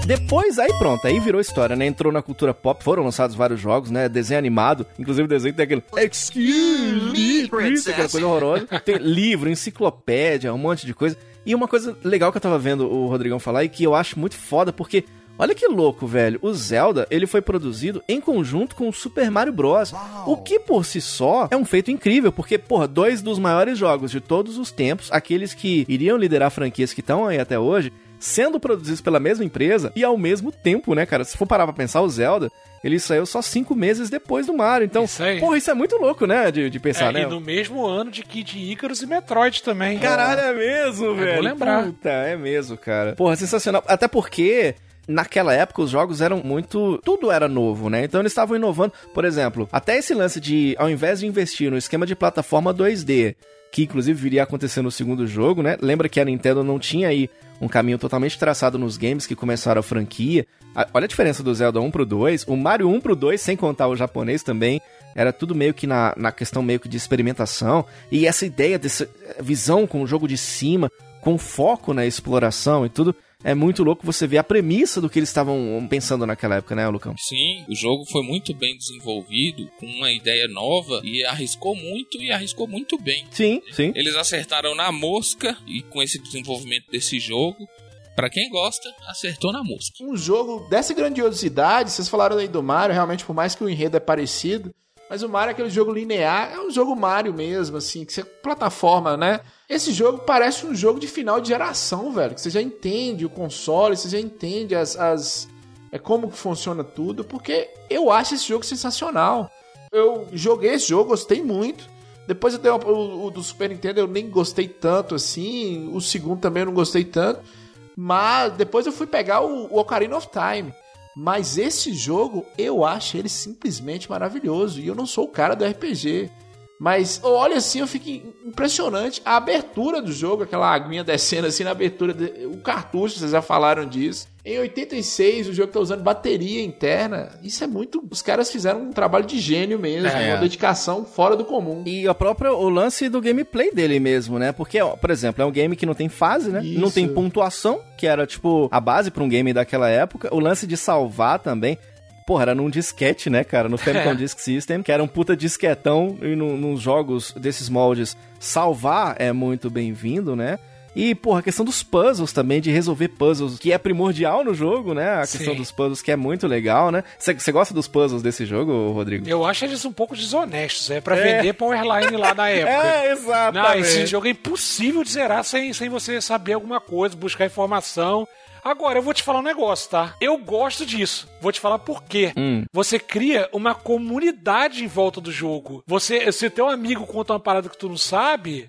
S4: Depois, aí pronto, aí virou história, né? Entrou na cultura pop, foram lançados vários jogos, né? Desenho animado, inclusive o desenho tem aquele Excuse me, princess, aquela coisa horrorosa. Tem livro, enciclopédia, um monte de coisa. E uma coisa legal que eu tava vendo o Rodrigão falar e que eu acho muito foda, porque Olha que louco, velho. O Zelda, ele foi produzido em conjunto com o Super Mario Bros. O que por si só é um feito incrível, porque, porra, dois dos maiores jogos de todos os tempos, aqueles que iriam liderar franquias que estão aí até hoje, sendo produzidos pela mesma empresa e ao mesmo tempo, né, cara? Se for parar pra pensar, o Zelda, ele saiu só cinco meses depois do Mario. Então,
S6: Isso aí.
S4: porra, isso é muito louco, né, de, de pensar,
S6: É,
S4: né?
S6: E no mesmo ano de Kid Icarus e Metroid também.
S4: Caralho, é mesmo, velho.
S6: vou lembrar.
S4: Puta, é mesmo, cara. Porra, sensacional. Até porque naquela época os jogos eram muito. Tudo era novo, né? Então eles estavam inovando. Por exemplo, até esse lance de, ao invés de investir no esquema de plataforma 2D, que inclusive viria a acontecer no segundo jogo, né? Lembra que a Nintendo não tinha aí um caminho totalmente traçado nos games que começaram a franquia. A- Olha a diferença do Zelda 1 pro 2, o Mario 1 pro 2, sem contar o japonês também. Era tudo meio que na, na questão meio que de experimentação. E essa ideia dessa visão com o jogo de cima, com foco na exploração e tudo. É muito louco você ver a premissa do que eles estavam pensando naquela época, né, Lucão?
S7: Sim, o jogo foi muito bem desenvolvido, com uma ideia nova e arriscou muito e arriscou muito bem.
S4: Sim, sim.
S7: Eles acertaram na mosca e com esse desenvolvimento desse jogo, pra quem gosta, acertou na mosca.
S5: Um jogo dessa grandiosidade, vocês falaram aí do Mario, realmente, por mais que o enredo é parecido, mas o Mario é aquele jogo linear, é um jogo Mario mesmo, assim, que você plataforma, né? Esse jogo parece um jogo de final de geração, velho, que você já entende o console, você já entende as, as é como que funciona tudo, porque eu acho esse jogo sensacional. Eu joguei esse jogo, gostei muito. Depois eu dei o, o- do Super Nintendo, eu nem gostei tanto assim. O segundo também eu não gostei tanto. Mas depois eu fui pegar o, o Ocarina of Time. Mas esse jogo, eu acho ele simplesmente maravilhoso. E eu não sou o cara do RPG. Mas olha assim, eu fico im- impressionante. A abertura do jogo, aquela aguinha descendo assim na abertura. de- o cartucho, vocês já falaram disso. Em 86, o jogo tá usando bateria interna. Isso é muito. Os caras fizeram um trabalho de gênio mesmo.
S4: É.
S5: Uma dedicação fora do comum.
S4: E a própria, o lance do gameplay dele mesmo, né? Porque, ó, por exemplo, é um game que não tem fase, né?
S5: Isso.
S4: Não tem pontuação, que era, tipo, a base pra um game daquela época. O lance de salvar também. Porra, era num disquete, né, cara? No Famicom
S6: É.
S4: Disk System, que era um puta disquetão. E no, nos jogos desses moldes, salvar é muito bem-vindo, né? E, porra, a questão dos puzzles também, de resolver puzzles, que é primordial no jogo, né? A questão
S6: Sim.
S4: dos puzzles que é muito legal, né? Você gosta dos puzzles desse jogo, Rodrigo?
S6: Eu acho eles um pouco desonestos. É pra
S4: É.
S6: vender Powerline lá na *laughs* época.
S4: É, exatamente.
S6: Não, esse jogo é impossível de zerar sem, sem você saber alguma coisa, buscar informação. Agora, eu vou te falar um negócio, tá? Eu gosto disso. Vou te falar por quê.
S4: Hum.
S6: Você cria uma comunidade em volta do jogo. Você, se teu amigo conta uma parada que tu não sabe,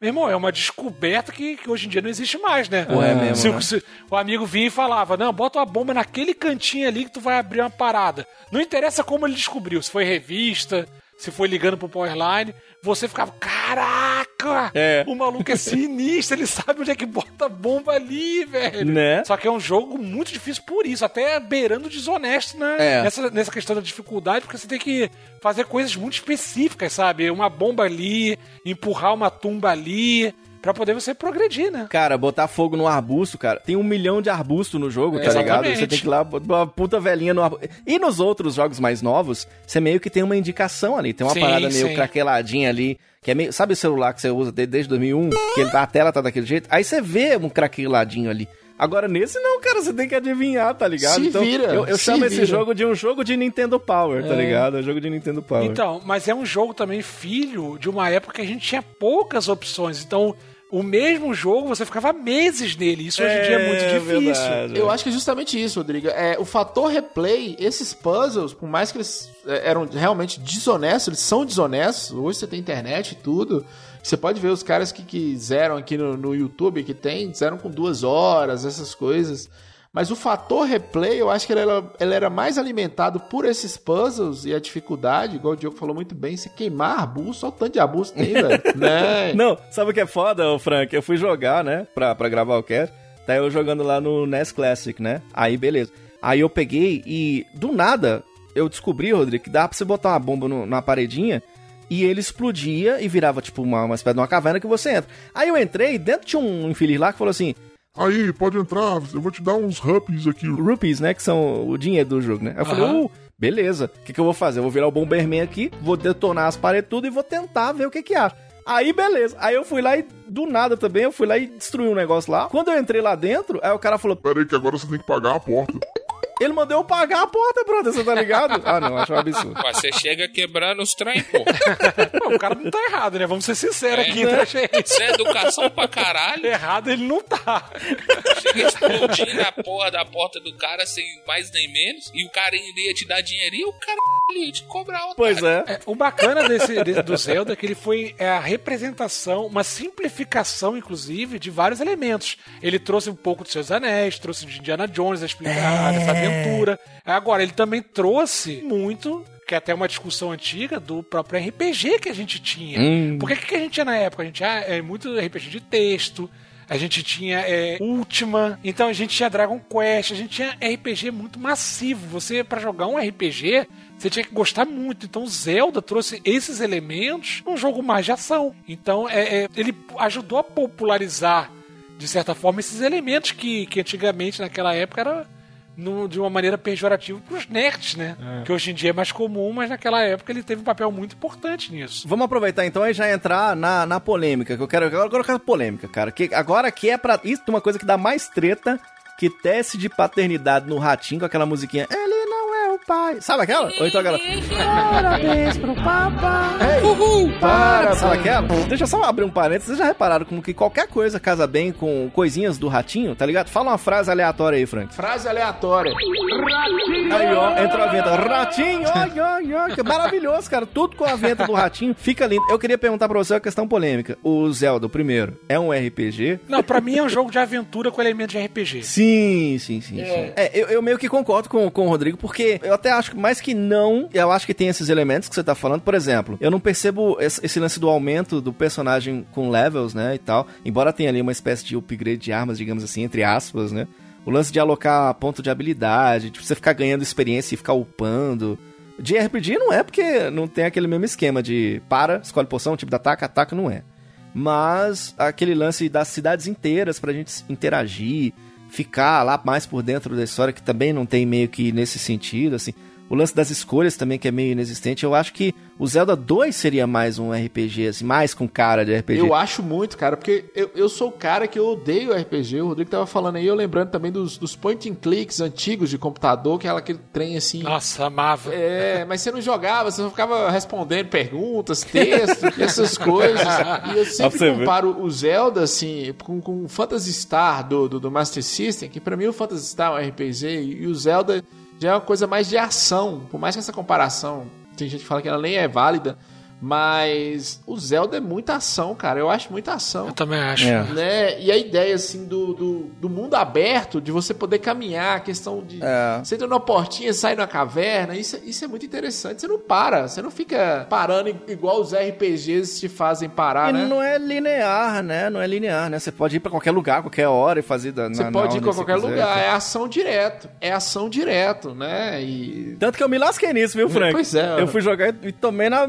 S6: meu irmão, é uma descoberta que, que hoje em dia não existe mais, né?
S4: É mesmo,
S6: Se,
S4: né?
S6: se o amigo vinha e falava, não, bota uma bomba naquele cantinho ali que tu vai abrir uma parada. Não interessa como ele descobriu, se foi revista, se foi ligando pro Powerline, você ficava, caraca,
S4: É.
S6: o maluco é sinistro, ele sabe onde é que bota a bomba ali, velho.
S4: Né?
S6: Só que é um jogo muito difícil por isso, até beirando desonesto né?
S4: É.
S6: nessa, nessa questão da dificuldade, porque você tem que fazer coisas muito específicas, sabe? Uma bomba ali, empurrar uma tumba ali, pra poder você progredir, né?
S4: Cara, botar fogo no arbusto, cara. Tem um milhão de arbusto no jogo, tá ligado? Você tem que ir lá botar uma puta velhinha no arbusto. E nos outros jogos mais novos, você meio que tem uma indicação ali. Tem uma
S6: Sim,
S4: parada meio
S6: sim.
S4: craqueladinha ali. Que é meio. Sabe o celular que você usa de- desde 2001? Que a tela tá daquele jeito? Aí você vê um craqueladinho ali. Agora, nesse não, cara, você tem que adivinhar, tá ligado?
S5: Se
S4: então,
S5: vira,
S4: eu, eu
S5: se
S4: chamo esse
S5: vira.
S4: jogo de um jogo de Nintendo Power, tá
S6: É.
S4: ligado? É um jogo de Nintendo Power.
S6: Então, mas é um jogo também filho de uma época que a gente tinha poucas opções. Então, o mesmo jogo, você ficava meses nele. Isso hoje em dia é muito difícil.
S5: Eu acho que é justamente isso, Rodrigo. É, o fator replay, esses puzzles, por mais que eles é, eram realmente desonestos, eles são desonestos. Hoje você tem internet e tudo. Você pode ver os caras que quiseram aqui no, no YouTube, que tem, fizeram com duas horas, essas coisas. Mas o fator replay, eu acho que ele era, ele era mais alimentado por esses puzzles e a dificuldade, igual o Diogo falou muito bem, você queimar arbusto, olha o tanto de arbusto tem, velho. *laughs* né?
S4: Não, sabe o que é foda, Frank? Eu fui jogar, né, pra, pra gravar o cast. Tá eu jogando lá no NES Classic, né? Aí, beleza. Aí eu peguei e, do nada, eu descobri, Rodrigo, que dá pra você botar uma bomba no- na paredinha e ele explodia e virava, tipo, uma, uma espécie de uma caverna que você entra. Aí eu entrei, dentro tinha um infeliz lá que falou assim...
S13: Aí, pode entrar, eu vou te dar uns rupees aqui.
S4: Rupees, né? Que são o dinheiro do jogo, né? Aí eu falei, uh, beleza. O que, que eu vou fazer? Eu vou virar o Bomberman aqui, vou detonar as paredes tudo e vou tentar ver o que que acha. Aí, beleza. Aí eu fui lá e, do nada também, eu fui lá e destruí um negócio lá. Quando eu entrei lá dentro, aí o cara falou...
S13: Pera aí que agora você tem que pagar a porta.
S4: Ele mandou eu pagar a porta, brother, você tá ligado? *laughs* ah, não, acho um absurdo.
S7: Mas você chega quebrando os trem, pô. *laughs*
S6: Pô, o cara não tá errado, né? Vamos ser sinceros
S7: É,
S6: aqui,
S7: né?
S6: né, gente?
S7: Isso é educação pra caralho.
S6: Errado ele não tá.
S7: Chega explodindo a porra da porta do cara sem mais nem menos. E o cara iria te dar dinheirinho e o cara ia te cobrar outra.
S4: Pois é.
S6: É, o bacana desse, desse- do Zelda é que ele foi é, a representação, uma simplificação, inclusive, de vários elementos. Ele trouxe um pouco dos seus anéis, trouxe de Indiana Jones a explicar essa aventura. Agora, ele também trouxe muito, que é até uma discussão antiga, do próprio RPG que a gente tinha.
S4: Hum.
S6: Porque o que a gente tinha na época? A gente tinha é, muito RPG de texto. A gente tinha é, Ultima, então a gente tinha Dragon Quest, a gente tinha RPG muito massivo. Você, pra jogar um RPG, você tinha que gostar muito. Então Zelda trouxe esses elementos num jogo mais de ação. Então é, é, ele ajudou a popularizar, de certa forma, esses elementos que, que antigamente, naquela época, era no- de uma maneira pejorativa pros nerds, né?
S4: É.
S6: Que hoje em dia é mais comum, mas naquela época ele teve um papel muito importante nisso.
S4: Vamos aproveitar então e já entrar na, na polêmica, que eu quero. Agora eu quero polêmica, cara. Que agora que é pra. Isso uma coisa que dá mais treta que teste de paternidade no ratinho com aquela musiquinha. Ele pai. Sabe aquela? Ou então aquela. Parabéns pro papai. Uhul! Para! Sabe aquela? Deixa eu só abrir um parênteses. Vocês já repararam como que qualquer coisa casa bem com coisinhas do ratinho, tá ligado? Fala uma frase aleatória aí, Frank.
S5: Frase aleatória.
S4: Aí, ó, entrou a venta. Ratinho, ai, ai. que Maravilhoso, cara. Tudo com a venta do ratinho. Fica lindo. Eu queria perguntar pra você uma questão polêmica. O Zelda, o primeiro, é um RPG?
S6: Não, pra mim é um jogo de aventura com elementos de RPG.
S4: Sim, sim, sim.
S6: É.
S4: sim. É, eu, eu meio que concordo com, com o Rodrigo, porque eu até acho que mais que não, eu acho que tem esses elementos que você tá falando. Por exemplo, eu não percebo esse, lance do aumento do personagem com levels, né, e tal. Embora tenha ali uma espécie de upgrade de armas, digamos assim, entre aspas, né. O lance de alocar ponto de habilidade, tipo, você ficar ganhando experiência e ficar upando. De RPG não é, porque não tem aquele mesmo esquema de para, escolhe poção, tipo, ataca, ataca, não é. Mas aquele lance das cidades inteiras pra gente interagir, ficar lá mais por dentro da história, que também não tem meio que nesse sentido, assim. O lance das escolhas também, que é meio inexistente. Eu acho que o Zelda 2 seria mais um RPG, assim, mais com cara de RPG.
S5: Eu acho muito, cara, porque eu, eu sou o cara que eu odeio RPG. O Rodrigo tava falando aí, eu lembrando também dos, dos point and clicks antigos de computador, que era aquele trem assim.
S6: Nossa, amava.
S5: É, mas você não jogava, você só ficava respondendo perguntas, textos, essas coisas. E eu sempre
S4: ver.
S5: comparo o Zelda, assim, com, com o Phantasy Star do, do, do Master System, que pra mim o Phantasy Star é um RPG e, e o Zelda já é uma coisa mais de ação. Por mais que essa comparação, tem gente que fala que ela nem é válida, mas o Zelda é muita ação, cara. Eu acho muita ação.
S6: Eu também acho.
S4: É.
S5: Né? E a ideia, assim, do, do, do mundo aberto, de você poder caminhar, a questão de.
S4: É.
S5: Você entra numa portinha, sai numa caverna, isso, é- isso é muito interessante. Você não para, você não fica parando igual os RPGs te fazem parar,
S4: E
S5: né?
S4: não é linear, né? Não é linear, né? Você pode ir pra qualquer lugar, qualquer hora e fazer da,
S5: Você
S4: na,
S5: pode
S4: na
S5: ir pra
S4: que
S5: qualquer
S4: quiser,
S5: lugar,
S4: tá?
S5: é ação direto. É ação direto, né? E.
S4: Tanto que eu me lasquei nisso, viu, *laughs* Frank?
S5: Pois é.
S4: Eu fui jogar e tomei na.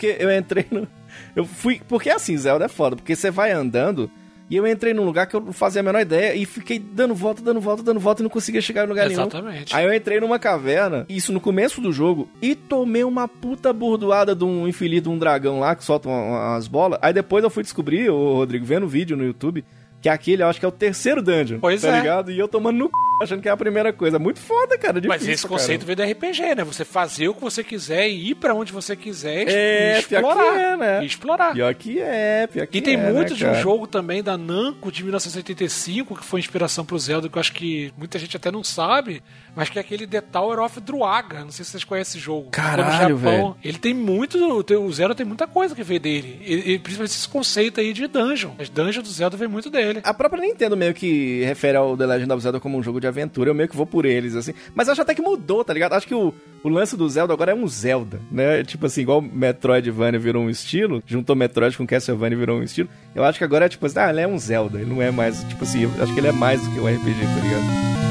S4: Porque eu entrei no. Eu fui. Porque assim, Zelda é foda. Porque você vai andando. E eu entrei num lugar que eu não fazia a menor ideia. E fiquei dando volta, dando volta, dando volta. E não conseguia chegar em lugar nenhum.
S6: Exatamente.
S4: Aí eu entrei numa caverna. Isso no começo do jogo. E tomei uma puta burdoada de um infeliz de um dragão lá que solta uma- umas bolas. Aí depois eu fui descobrir, o Rodrigo, vendo o vídeo no YouTube. Que aquele, eu acho que é o terceiro dungeon.
S6: Pois
S4: tá
S6: é.
S4: ligado? E eu tomando no c... achando que é a primeira coisa. Muito foda, cara. Difícil,
S6: Mas esse conceito
S4: caramba.
S6: veio do RPG, né? Você fazer o que você quiser e ir pra onde você quiser e
S4: É,
S6: explorar.
S4: é, né?
S6: E explorar.
S4: Pior que é, pior que
S6: E tem
S4: é,
S6: muito
S4: né,
S6: de um
S4: cara?
S6: jogo também da Namco de 1985 que foi inspiração pro Zelda, que eu acho que muita gente até não sabe, mas que é aquele The Tower of Druaga. Não sei se vocês conhecem esse jogo.
S4: Caralho, velho.
S6: Ele tem muito. O Zelda tem muita coisa que veio dele. E, principalmente esse conceito aí de dungeon. As dungeons do Zelda vem muito dele.
S4: A própria Nintendo meio que refere ao The Legend of Zelda como um jogo de aventura, eu meio que vou por eles, assim. Mas acho até que mudou, tá ligado? Acho que o, o lance do Zelda agora é um Zelda, né? Tipo assim, igual Metroidvania virou um estilo, juntou Metroid com Castlevania e virou um estilo. Eu acho que agora é tipo assim, ah, ele é um Zelda, ele não é mais, tipo assim, acho que ele é mais do que um RPG, tá ligado?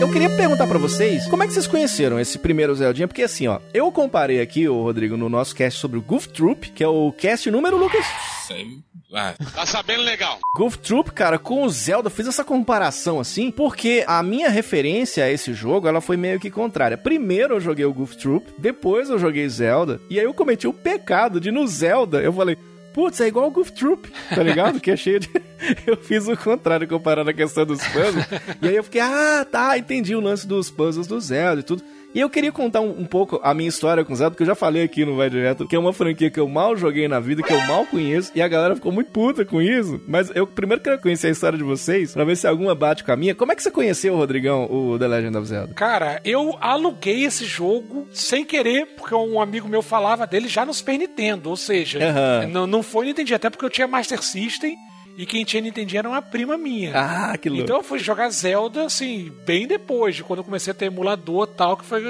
S4: Eu queria perguntar pra vocês, como é que vocês conheceram esse primeiro Zeldinha? Porque assim, ó, eu comparei aqui, ô Rodrigo, no nosso cast sobre o Goof Troop, que é o cast número, Lucas.
S7: Ah,
S14: Tá sabendo legal.
S4: Goof Troop, cara, com o Zelda, eu fiz essa comparação assim, porque a minha referência a esse jogo, ela foi meio que contrária. Primeiro eu joguei o Goof Troop, depois eu joguei Zelda, e aí eu cometi o pecado de no Zelda, eu falei, putz, é igual o Goof Troop, tá ligado? que é cheio de... *laughs* eu fiz o contrário comparando a questão dos puzzles, e aí eu fiquei, ah, tá, entendi o lance dos puzzles do Zelda e tudo. E eu queria contar um, um pouco a minha história com o Zelda, porque eu já falei aqui no Vai Direto, que é uma franquia que eu mal joguei na vida, que eu mal conheço, e a galera ficou muito puta com isso. Mas eu primeiro quero conhecer a história de vocês, pra ver se alguma bate com a minha. Como é que você conheceu, Rodrigão, o The Legend of Zelda?
S6: Cara, eu aluguei esse jogo sem querer, porque um amigo meu falava dele já no Super Nintendo, ou seja,
S4: Aham.
S6: não, não foi Nintendo, até porque eu tinha Master System e quem tinha Nintendo era uma prima minha.
S4: Ah, que louco.
S6: Então eu fui jogar Zelda, assim, bem depois, de quando eu comecei a ter emulador e tal, que foi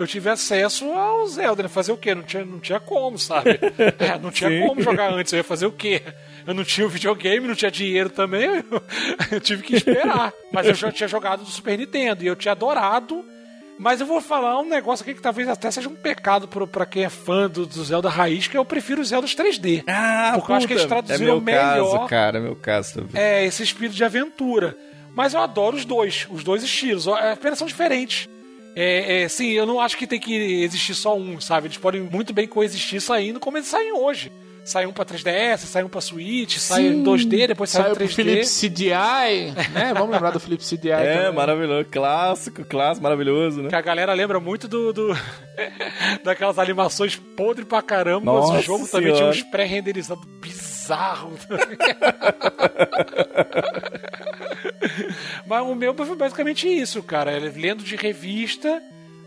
S6: eu tive acesso ao Zelda, né? Fazer o quê? Não tinha, não tinha como, sabe? *laughs* É, não tinha
S4: Sim.
S6: como jogar antes, eu ia fazer o quê? Eu não tinha o videogame, não tinha dinheiro também, eu, *laughs* eu tive que esperar. Mas eu já tinha jogado do Super Nintendo e eu tinha adorado. Mas eu vou falar um negócio aqui que talvez até seja um pecado pro, pra quem é fã do, do Zelda Raiz, que eu prefiro os Zeldas 3D.
S4: Ah,
S6: Porque eu acho que eles
S4: puta,
S6: traduziram
S4: é meu caso,
S6: melhor.
S4: cara, é meu caso. também.
S6: É, esse espírito de aventura. Mas eu adoro os dois, os dois estilos. Apenas são diferentes. É, é, sim, eu não acho que tem que existir só um, sabe? Eles podem muito bem coexistir saindo como eles saem hoje. Sai um pra 3DS, sai um pra Switch, sai em 2D, depois sai
S5: Saiu
S6: em
S5: pro
S6: 3D.
S5: Philips CDI, né? Vamos lembrar do Philips CDI
S4: É,
S5: também.
S4: maravilhoso. Clássico, clássico, maravilhoso, né?
S6: Que a galera lembra muito do, do- *laughs* daquelas animações podre pra caramba, mas
S4: Nossa
S6: o jogo também tinha
S4: Senhora.
S6: uns pré-renderizados bizarros. *laughs* mas o meu foi basicamente isso, cara. Lendo de revista,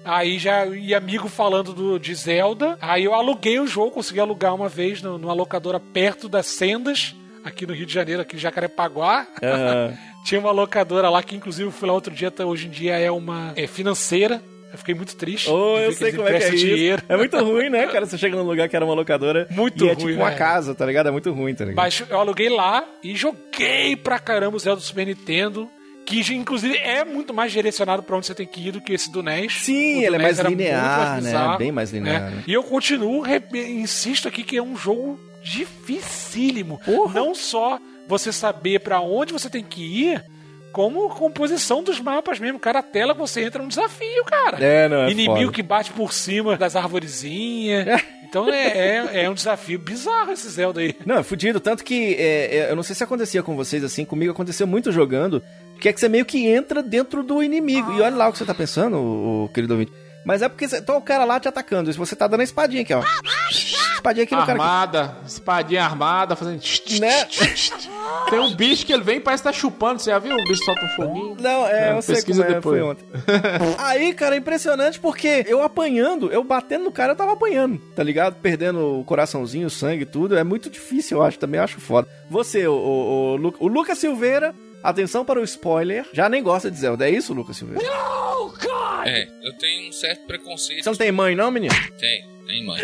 S6: aí já e amigo falando do, de Zelda. Aí eu aluguei o jogo, consegui alugar uma vez no- numa locadora perto das Sendas, aqui no Rio de Janeiro, aqui em Jacarepaguá.
S4: Aham. *laughs*
S6: Tinha uma locadora lá que, inclusive, eu fui lá outro dia, até hoje em dia é uma é financeira. Eu fiquei muito triste.
S4: Oh, eu sei como é que é
S6: emprestam
S4: isso.
S6: dinheiro.
S4: É muito ruim, né, cara? Você chega num lugar que era uma locadora
S6: Muito
S4: e é
S6: ruim,
S4: tipo uma
S6: velho.
S4: casa, tá ligado? É muito ruim, tá ligado?
S6: Mas eu aluguei lá e joguei pra caramba o Zelda do Super Nintendo. Que inclusive é muito mais direcionado pra onde você tem que ir do que esse do NES.
S4: Sim,
S6: do
S4: ele é
S6: NES
S4: mais
S6: era muito
S4: linear, né?
S6: bizarro,
S4: Bem mais linear, né?
S6: E eu continuo, insisto aqui que é um jogo dificílimo. Não só você saber pra onde você tem que ir, como composição dos mapas mesmo. Cada tela que você entra é um desafio, cara.
S4: É, não, é
S6: Inimigo
S4: foda.
S6: que bate por cima das arvorezinhas. Então é, é, é um desafio bizarro esse Zelda aí.
S4: Não, é fudido. Tanto que é, é, eu não sei se acontecia com vocês assim, comigo aconteceu muito jogando, que é que você meio que entra dentro do inimigo. E olha lá o que você tá pensando, o, querido ouvinte. Mas é porque você, tá o cara lá te atacando. Você tá dando a espadinha aqui, ó. Espadinha aqui no cara.
S5: Armada, espadinha armada, fazendo.
S4: Né?
S5: Tem um bicho que ele vem e parece que tá chupando. Você já viu? O bicho solta um foguinho.
S4: Não, é, eu sei
S5: pesquisa
S4: como é,
S5: depois.
S4: foi ontem. *laughs* Aí, cara, é impressionante porque eu apanhando, eu batendo no cara, eu tava apanhando, tá ligado? Perdendo o coraçãozinho, o sangue e tudo. É muito difícil, eu acho, também acho foda. Você, o, o, o, Lu- o Lucas Silveira, atenção para o spoiler, já nem gosta de Zelda. É isso, Lucas Silveira?
S7: É, eu tenho um certo preconceito.
S4: Você não tem mãe, não, menino?
S7: Tem, tem mãe.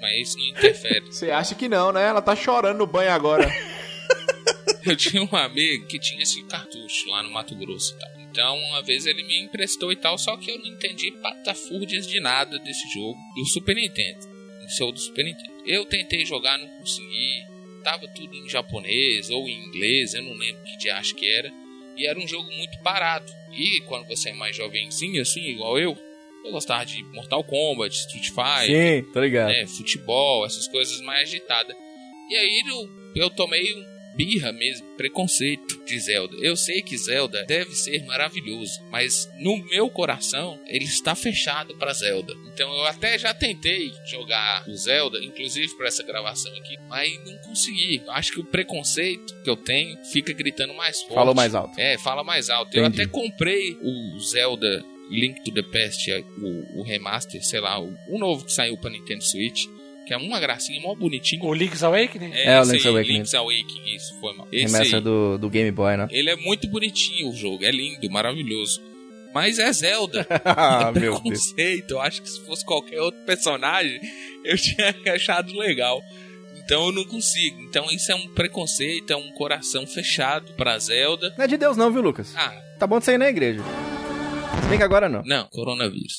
S7: Mas isso não interfere.
S5: Você acha que não, né? Ela tá chorando no banho agora. *laughs*
S7: Eu tinha um amigo que tinha esse cartucho lá no Mato Grosso e tal. Então, uma vez ele me emprestou e tal, só que eu não entendi patafúrdias de nada desse jogo do Super Nintendo. Esse é o do Super Nintendo. Eu tentei jogar, não consegui. Tava tudo em japonês ou em inglês, eu não lembro que acho que era. E era um jogo muito parado. E quando você é mais jovenzinho, assim, igual eu, eu gostava de Mortal Kombat, Street Fighter,
S4: Sim, tô ligado.
S7: né, futebol, essas coisas mais agitadas. E aí eu, eu tomei um birra mesmo, preconceito de Zelda. Eu sei que Zelda deve ser maravilhoso, mas no meu coração ele está fechado para Zelda. Então eu até já tentei jogar o Zelda, inclusive para essa gravação aqui, mas não consegui. Acho que o preconceito que eu tenho fica gritando mais forte.
S4: Falou mais alto.
S7: É, fala mais alto. Eu
S4: Entendi.
S7: até comprei o Zelda Link to the Past, o, o remaster, sei lá, o, o novo que saiu para Nintendo Switch. Que é uma gracinha, mó bonitinho.
S6: O Link's Awakening?
S4: É, o
S7: esse
S4: Link's
S7: aí,
S4: Awakening.
S7: Link's Awakening, isso, foi mal. Esse aí.
S4: do, do Game Boy, né?
S7: Ele é muito bonitinho o jogo, é lindo, maravilhoso. Mas é Zelda. *laughs*
S4: Ah,
S7: é
S4: meu Deus.
S7: preconceito. Eu acho que se fosse qualquer outro personagem, eu tinha *laughs* achado legal. Então eu não consigo. Então isso é um preconceito, é um coração fechado pra Zelda.
S4: Não é de Deus não, viu, Lucas?
S7: Ah,
S4: Tá bom de sair na igreja. Se bem que agora não.
S7: não, coronavírus.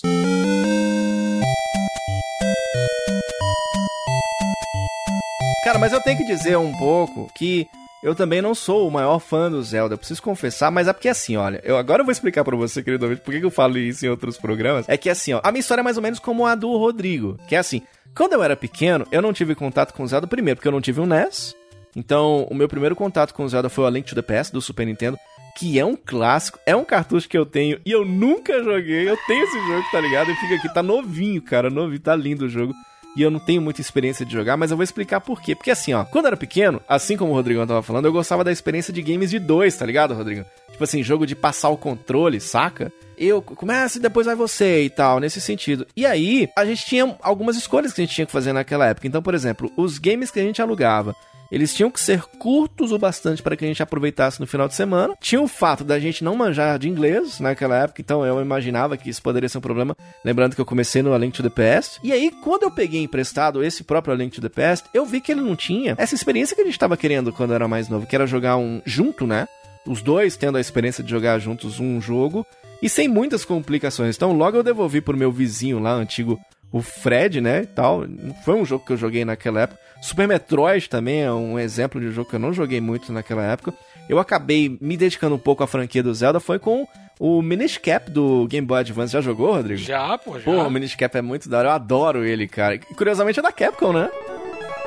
S4: Cara, mas eu tenho que dizer um pouco que eu também não sou o maior fã do Zelda, eu preciso confessar, mas é porque assim, olha, eu agora eu vou explicar pra você, querido ouvinte, por que eu falo isso em outros programas. É que assim, ó, a minha história é mais ou menos como a do Rodrigo, que é assim, quando eu era pequeno, eu não tive contato com o Zelda primeiro, porque eu não tive um NES. Então, o meu primeiro contato com o Zelda foi o Link to the Past do Super Nintendo, que é um clássico, é um cartucho que eu tenho e eu nunca joguei. Eu tenho esse jogo, tá ligado? E fica aqui, tá novinho, cara, novinho, tá lindo o jogo. E eu não tenho muita experiência de jogar, mas eu vou explicar por quê. Porque assim, ó, quando eu era pequeno, assim como o Rodrigão tava falando, eu gostava da experiência de games de dois, tá ligado, Rodrigo? Tipo assim, jogo de passar o controle, saca? Eu começo e depois vai você e tal, nesse sentido. E aí, a gente tinha algumas escolhas que a gente tinha que fazer naquela época. Então, por exemplo, os games que a gente alugava, eles tinham que ser curtos o bastante para que a gente aproveitasse no final de semana. Tinha o fato da gente não manjar de inglês naquela época, então eu imaginava que isso poderia ser um problema. Lembrando que eu comecei no A Link to the Past. E aí, quando eu peguei emprestado esse próprio A Link to the Past, eu vi que ele não tinha essa experiência que a gente estava querendo quando era mais novo, que era jogar um junto, né? Os dois tendo a experiência de jogar juntos um jogo e sem muitas complicações. Então, logo eu devolvi pro meu vizinho lá, antigo, o Fred, né, e tal. Foi um jogo que eu joguei naquela época. Super Metroid também é um exemplo de jogo que eu não joguei muito naquela época. Eu acabei me dedicando um pouco à franquia do Zelda, foi com o Minish Cap do Game Boy Advance. Já jogou, Rodrigo?
S6: Já, pô, já.
S4: Pô, o Minish Cap é muito da hora, eu adoro ele, cara. Curiosamente é da Capcom, né?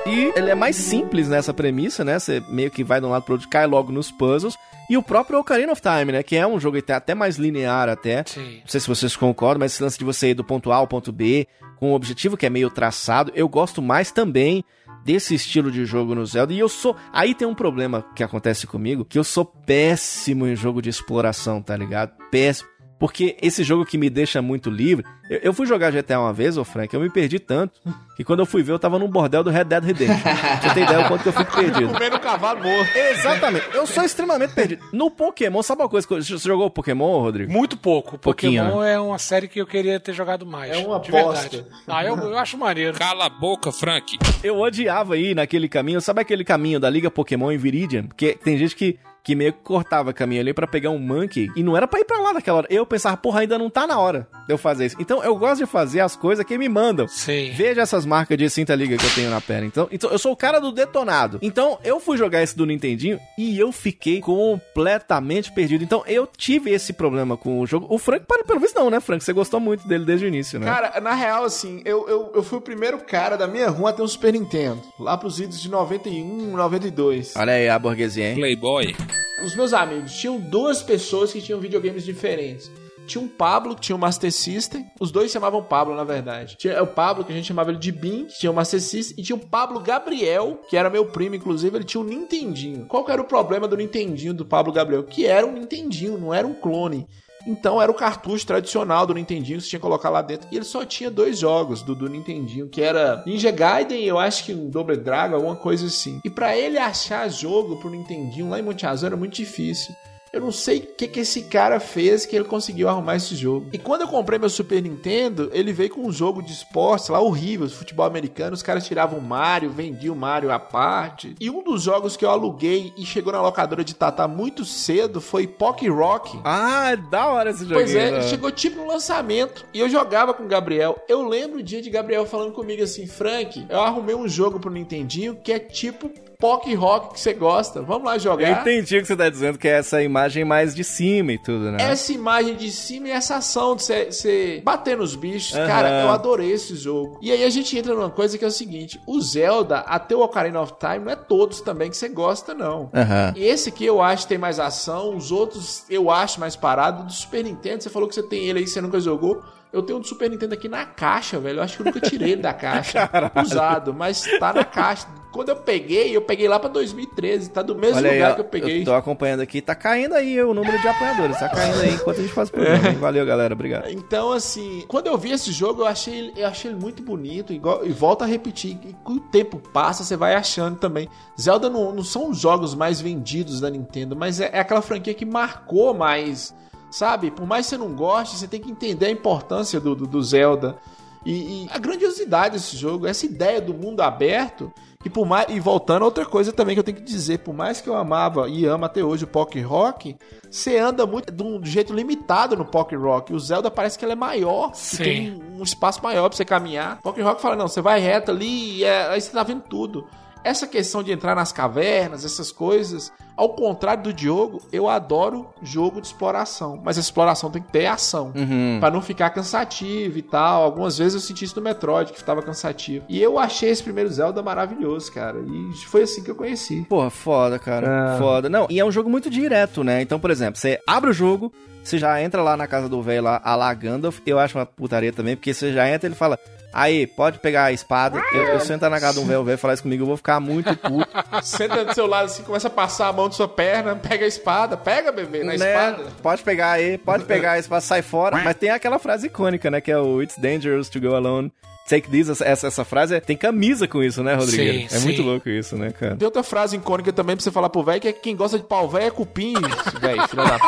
S4: E ele é mais simples nessa premissa, né? Você meio que vai de um lado pro outro, cai logo nos puzzles. E o próprio Ocarina of Time, né? Que é um jogo até mais linear até.
S6: Sim.
S4: Não sei se vocês concordam, mas esse lance de você ir do ponto A ao ponto B, com um objetivo que é meio traçado, eu gosto mais também desse estilo de jogo no Zelda. E eu sou. Aí tem um problema que acontece comigo, que eu sou péssimo em jogo de exploração, tá ligado? Péssimo. Porque esse jogo que me deixa muito livre. Eu, eu fui jogar GTA uma vez, ô Frank, eu me perdi tanto que quando eu fui ver, eu tava num bordel do Red Dead Redemption. *laughs* Você ter ideia do quanto que eu fico perdido.
S5: Comendo um cavalo morto.
S4: Exatamente. Eu sou extremamente perdido. No Pokémon, sabe uma coisa? Você jogou Pokémon, Rodrigo?
S6: Muito pouco.
S4: Pouquinho,
S6: Pokémon
S4: né?
S6: é uma série que eu queria ter jogado mais.
S10: É uma
S6: de
S10: aposta.
S6: verdade. Ah, eu, eu acho maneiro.
S7: Cala a boca, Frank.
S4: Eu odiava ir naquele caminho. Sabe aquele caminho da Liga Pokémon em Viridian? Porque tem gente que, que meio que cortava caminho ali pra pegar um monkey e não era pra ir pra lá naquela hora. Eu pensava, porra, ainda não tá na hora de eu fazer isso. Então eu gosto de fazer as coisas que me mandam.
S6: Sim.
S4: Veja essas marcas de cinta liga que eu tenho na perna. Então, então eu sou o cara do detonado. Então eu fui jogar esse do Nintendinho e eu fiquei completamente perdido. Então eu tive esse problema com o jogo. O Frank, para- pelo visto, não, né, Frank? Você gostou muito dele desde o início, né?
S5: Cara, na real, assim, eu, eu, eu fui o primeiro cara da minha rua a ter um Super Nintendo. Lá pros idos de 91, 92.
S4: Olha aí a burguesia, hein?
S7: Playboy.
S5: Os meus amigos tinham duas pessoas que tinham videogames diferentes. Tinha um Pablo, que tinha um Master System. Os dois chamavam Pablo, na verdade. Tinha o Pablo, que a gente chamava ele de Bin, que tinha o Master System. E tinha o Pablo Gabriel, que era meu primo, inclusive, ele tinha um Nintendinho. Qual que era o problema do Nintendinho do Pablo Gabriel? Que era um Nintendinho, não era um clone. Então era o cartucho tradicional do Nintendinho que você tinha que colocar lá dentro. E ele só tinha dois jogos do, do Nintendinho, que era Ninja Gaiden eu acho que um Double Dragon, alguma coisa assim. E pra ele achar jogo pro Nintendinho lá em Monte Azul era muito difícil. Eu não sei o que, que esse cara fez que ele conseguiu arrumar esse jogo. E quando eu comprei meu Super Nintendo, ele veio com um jogo de esporte lá horrível, futebol americano. Os caras tiravam o Mario, vendiam o Mario à parte. E um dos jogos que eu aluguei e chegou na locadora de Tata muito cedo foi Pock Rock.
S4: Ah, é da hora esse joguinho.
S5: Pois é,
S4: né?
S5: chegou tipo no lançamento e eu jogava com o Gabriel. Eu lembro o dia de Gabriel falando comigo assim, Frank, eu arrumei um jogo pro Nintendinho que é tipo Pock Rock que você gosta. Vamos lá
S4: Eu
S5: jogar.
S4: entendi o que você tá dizendo, que é essa imagem mais de cima e tudo, né?
S5: Essa imagem de cima e essa ação de você bater nos bichos,
S4: Aham.
S5: cara, eu adorei esse jogo. E aí a gente entra numa coisa que é o seguinte: o Zelda, até o Ocarina of Time, não é todos também que você gosta, não. E esse aqui eu acho que tem mais ação, os outros eu acho mais parado. Do Super Nintendo, você falou que você tem ele aí, você nunca jogou. Eu tenho um do Super Nintendo aqui na caixa, velho. Eu acho que eu nunca tirei ele da caixa. *laughs* usado, mas tá na caixa. Quando eu peguei, eu peguei lá pra 2013. Tá do mesmo
S4: Olha aí,
S5: lugar
S4: ó,
S5: que eu peguei.
S4: eu tô acompanhando aqui, tá caindo aí o número de apoiadores, tá caindo aí enquanto a gente faz o programa. hein? Valeu, galera, obrigado.
S5: Então, assim, quando eu vi esse jogo, eu achei, ele- eu achei ele muito bonito. Igual, e volto a repetir: e com o tempo passa, você vai achando também. Zelda não, não são os jogos mais vendidos da Nintendo, mas é, é aquela franquia que marcou mais. Sabe? Por mais que você não goste, você tem que entender a importância do, do, do Zelda. E, e a grandiosidade desse jogo, essa ideia do mundo aberto. Que por mais. E voltando a outra coisa também que eu tenho que dizer, por mais que eu amava e amo até hoje o Pock Rock, você anda muito de um jeito limitado no Pock Rock. O Zelda parece que ele é maior,
S6: Sim.
S5: tem um espaço maior pra você caminhar. Pock Rock fala: não, você vai reto ali e é- aí você tá vendo tudo. Essa questão de entrar nas cavernas, essas coisas, ao contrário do Diogo, eu adoro jogo de exploração. Mas a exploração tem que ter ação.
S4: Uhum.
S5: Pra não ficar cansativo e tal. Algumas vezes eu senti isso no Metroid, que tava cansativo. E eu achei esse primeiro Zelda maravilhoso, cara. E foi assim que eu conheci.
S4: Porra, foda, cara.
S5: É.
S4: Foda. Não, e é um jogo muito direto, né? Então, por exemplo, você abre o jogo, você já entra lá na casa do velho lá, a la Gandalf. Eu acho uma putaria também, porque você já entra e ele fala. Aí, pode pegar a espada. Eu, eu se eu entrar na casa de um velho, o velho falar isso comigo, eu vou ficar muito puto. *laughs*
S5: Senta do seu lado assim, começa a passar a mão de sua perna, pega a espada, pega, bebê, na
S4: Né?
S5: espada.
S4: Pode pegar aí, pode pegar a espada, sai fora. *laughs* Mas tem aquela frase icônica, né? Que é o It's dangerous to go alone. Take this, essa, essa, essa frase é- tem camisa com isso, né, Rodrigo?
S6: Sim,
S4: é
S6: sim.
S4: muito louco isso, né, cara?
S5: Tem outra frase icônica também pra você falar pro velho, que é que quem gosta de pau velho é cupim, *laughs* velho, filha da...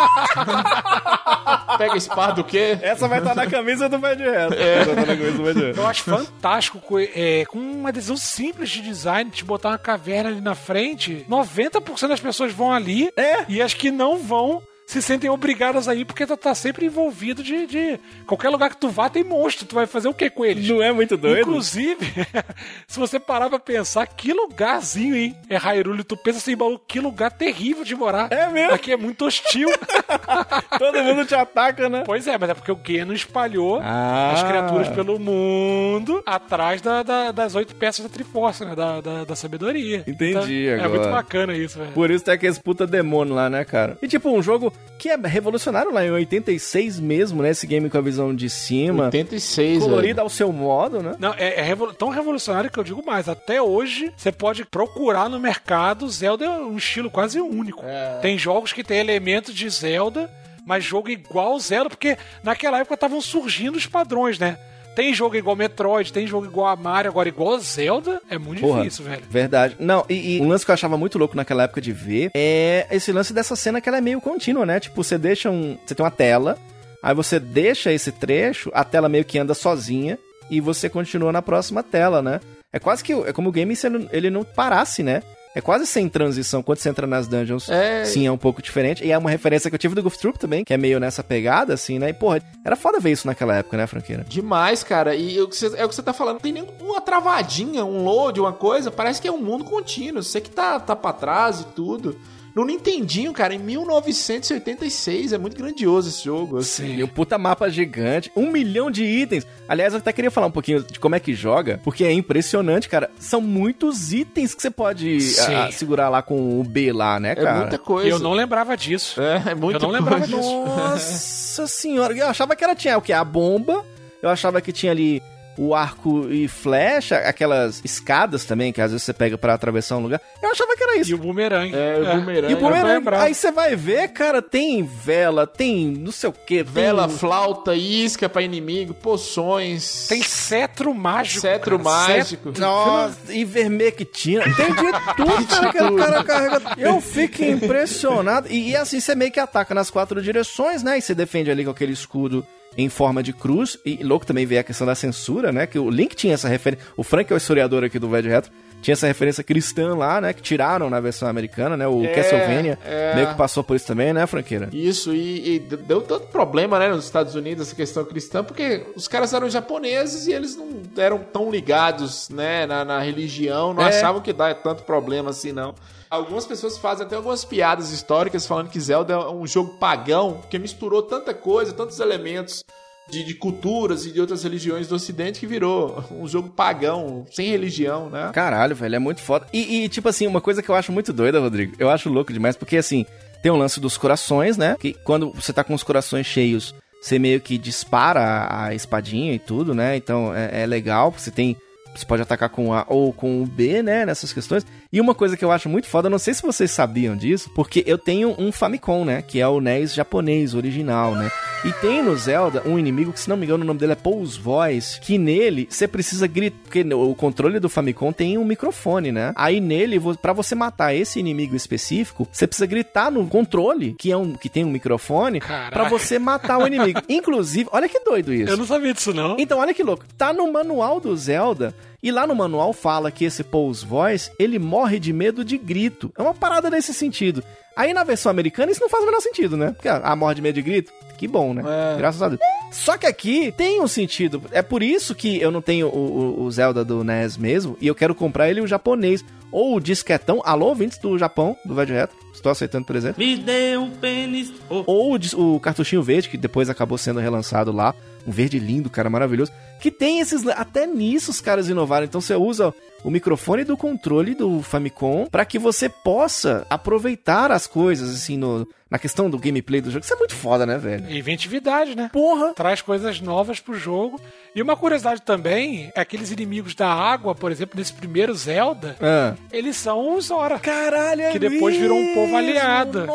S5: Pega espada do quê?
S4: Essa vai estar na camisa do Pé de Reto.
S5: É.
S4: Essa vai estar na camisa do Pé de Reto.
S6: Eu acho fantástico co- é, com uma decisão simples de design, te botar uma caverna ali na frente. 90% das pessoas vão ali
S4: É.
S6: e as que não vão se sentem obrigadas a ir porque tu tá sempre envolvido de, de- Qualquer lugar que tu vá tem monstro. Tu vai fazer o que com eles?
S4: Não é muito doido?
S6: Inclusive, *laughs* se você parar pra pensar, que lugarzinho, hein? É Hyrule, tu pensa assim, maluco, que lugar terrível de morar.
S4: É mesmo?
S6: Aqui é muito hostil. *laughs*
S4: Todo mundo te ataca, né?
S6: Pois é, mas é porque o Geno espalhou
S4: Ah.
S6: as criaturas pelo mundo atrás da- da- das oito peças da Triforce, né? Da, da, da sabedoria.
S4: Entendi
S6: Então, É
S4: agora.
S6: muito bacana isso, velho.
S4: Por isso tem aqueles puta demônio lá, né, cara? E tipo, um jogo que é revolucionário lá em 86 mesmo, né? Esse game com a visão de cima.
S5: 86,
S4: Colorido ao seu modo, né?
S6: Não, é, é revolu- tão revolucionário que eu digo mais. Até hoje, você pode procurar no mercado. Zelda é um estilo quase único. Tem jogos que tem elementos de Zelda, mas jogo igual Zelda, porque naquela época estavam surgindo os padrões, né? Tem jogo igual Metroid, tem jogo igual a Mario, agora igual a Zelda, é muito
S4: Porra,
S6: difícil, velho.
S4: Verdade. Não, e, e um lance que eu achava muito louco naquela época de ver é esse lance dessa cena que ela é meio contínua, né? Tipo, você deixa um. Você tem uma tela, aí você deixa esse trecho, a tela meio que anda sozinha e você continua na próxima tela, né? É quase que. É como o game se ele, ele não parasse, né? É quase sem transição. Quando você entra nas dungeons,
S5: É.
S4: sim, é um pouco diferente. E é uma referência que eu tive do Goof Troop também, que é meio nessa pegada, assim, né? E, porra, era foda ver isso naquela época, né, franqueira?
S5: Demais, cara. E o que você- é o que você tá falando. Não tem nem uma travadinha, um load, uma coisa. Parece que é um mundo contínuo. Você que tá, tá pra trás e tudo. No Nintendinho, cara, em 1986. É muito grandioso esse jogo. Assim.
S4: E o puta mapa gigante, um milhão de itens. Aliás, eu até queria falar um pouquinho de como é que joga, porque é impressionante, cara. São muitos itens que você pode
S6: Sim.
S4: ah, segurar lá com o B lá, né, cara?
S5: É muita coisa.
S6: Eu não lembrava disso.
S5: É, é muita
S6: Eu não lembrava
S5: coisa.
S6: disso.
S4: Nossa senhora, eu achava que era tinha o que? A bomba. Eu achava que tinha ali o arco e flecha, aquelas escadas também, que às vezes você pega pra atravessar um lugar. Eu achava que era isso.
S6: E o bumerangue.
S5: É, o bumerangue.
S4: E o bumerangue, aí você vai ver, cara, tem vela, tem não sei o que,
S5: Vela,
S4: tem...
S5: flauta, isca pra inimigo, poções.
S6: Tem cetro mágico.
S5: cetro
S6: cara.
S5: mágico.
S4: Nossa, e vermectina. Tem de *laughs* tudo, cara, que o cara carrega. Eu fico impressionado. E, e assim, você meio que ataca nas quatro direções, né? E você defende ali com aquele escudo em forma de cruz. E louco também veio a questão da censura, né? Que o Link tinha essa referência. O Frank é o historiador aqui do Velho Retro. Tinha essa referência cristã lá, né? Que tiraram na versão americana, né? O
S5: É,
S4: Castlevania
S5: é.
S4: meio que passou por isso também, né, Franqueira?
S5: Isso, e, e deu tanto problema, né, nos Estados Unidos, essa questão cristã, porque os caras eram japoneses e eles não eram tão ligados, né, na, na religião, não
S4: É.
S5: achavam que dá tanto problema assim, não. Algumas pessoas fazem até algumas piadas históricas falando que Zelda é um jogo pagão, porque misturou tanta coisa, tantos elementos de, de culturas e de outras religiões do ocidente que virou um jogo pagão, sem religião, né?
S4: Caralho, velho, é muito foda. E, e, tipo assim, uma coisa que eu acho muito doida, Rodrigo, eu acho louco demais, porque assim, tem um lance dos corações, né? Que quando você tá com os corações cheios, você meio que dispara a, a espadinha e tudo, né? Então é, é legal, você tem. Você pode atacar com A ou com o B, né? Nessas questões. E uma coisa que eu acho muito foda, não sei se vocês sabiam disso, porque eu tenho um Famicom, né? Que é o NES japonês original, né? E tem no Zelda um inimigo que, se não me engano, o nome dele é Pulse Voice, que nele você precisa gritar, porque o controle do Famicom tem um microfone, né? Aí nele, pra você matar esse inimigo específico, você precisa gritar no controle, que é um que tem um microfone, pra você matar o inimigo. *laughs* Inclusive, olha que doido isso.
S6: Eu não sabia disso, não.
S4: Então, olha que louco. Tá no manual do Zelda. E lá no manual fala que esse Pulse Voice, ele morre de medo de grito. É uma parada nesse sentido. Aí na versão americana isso não faz o menor sentido, né? Porque a morre de medo de grito, que bom, né?
S5: É.
S4: Graças a Deus. Só que aqui tem um sentido. É por isso que eu não tenho o, o- Zelda do NES mesmo. E eu quero comprar ele o japonês. Ou o disquetão. Alô, ouvintes do Japão, do Velho Retro. Estou aceitando presente.
S14: Me dê um pênis.
S4: Ou o, o cartuchinho verde, que depois acabou sendo relançado lá. Um verde lindo, cara, maravilhoso. Que tem esses. Até nisso os caras inovaram. Então você usa o microfone do controle do Famicom para que você possa aproveitar as coisas, assim, no, na questão do gameplay do jogo. Isso é muito foda, né, velho?
S6: É Inventividade, né?
S4: Porra!
S6: Traz coisas novas pro jogo. E uma curiosidade também é aqueles inimigos da água, por exemplo, nesse primeiro Zelda,
S4: Ah.
S6: eles são os Zora.
S4: Caralho, é
S6: Que depois virou um povo
S4: mesmo,
S6: aliado.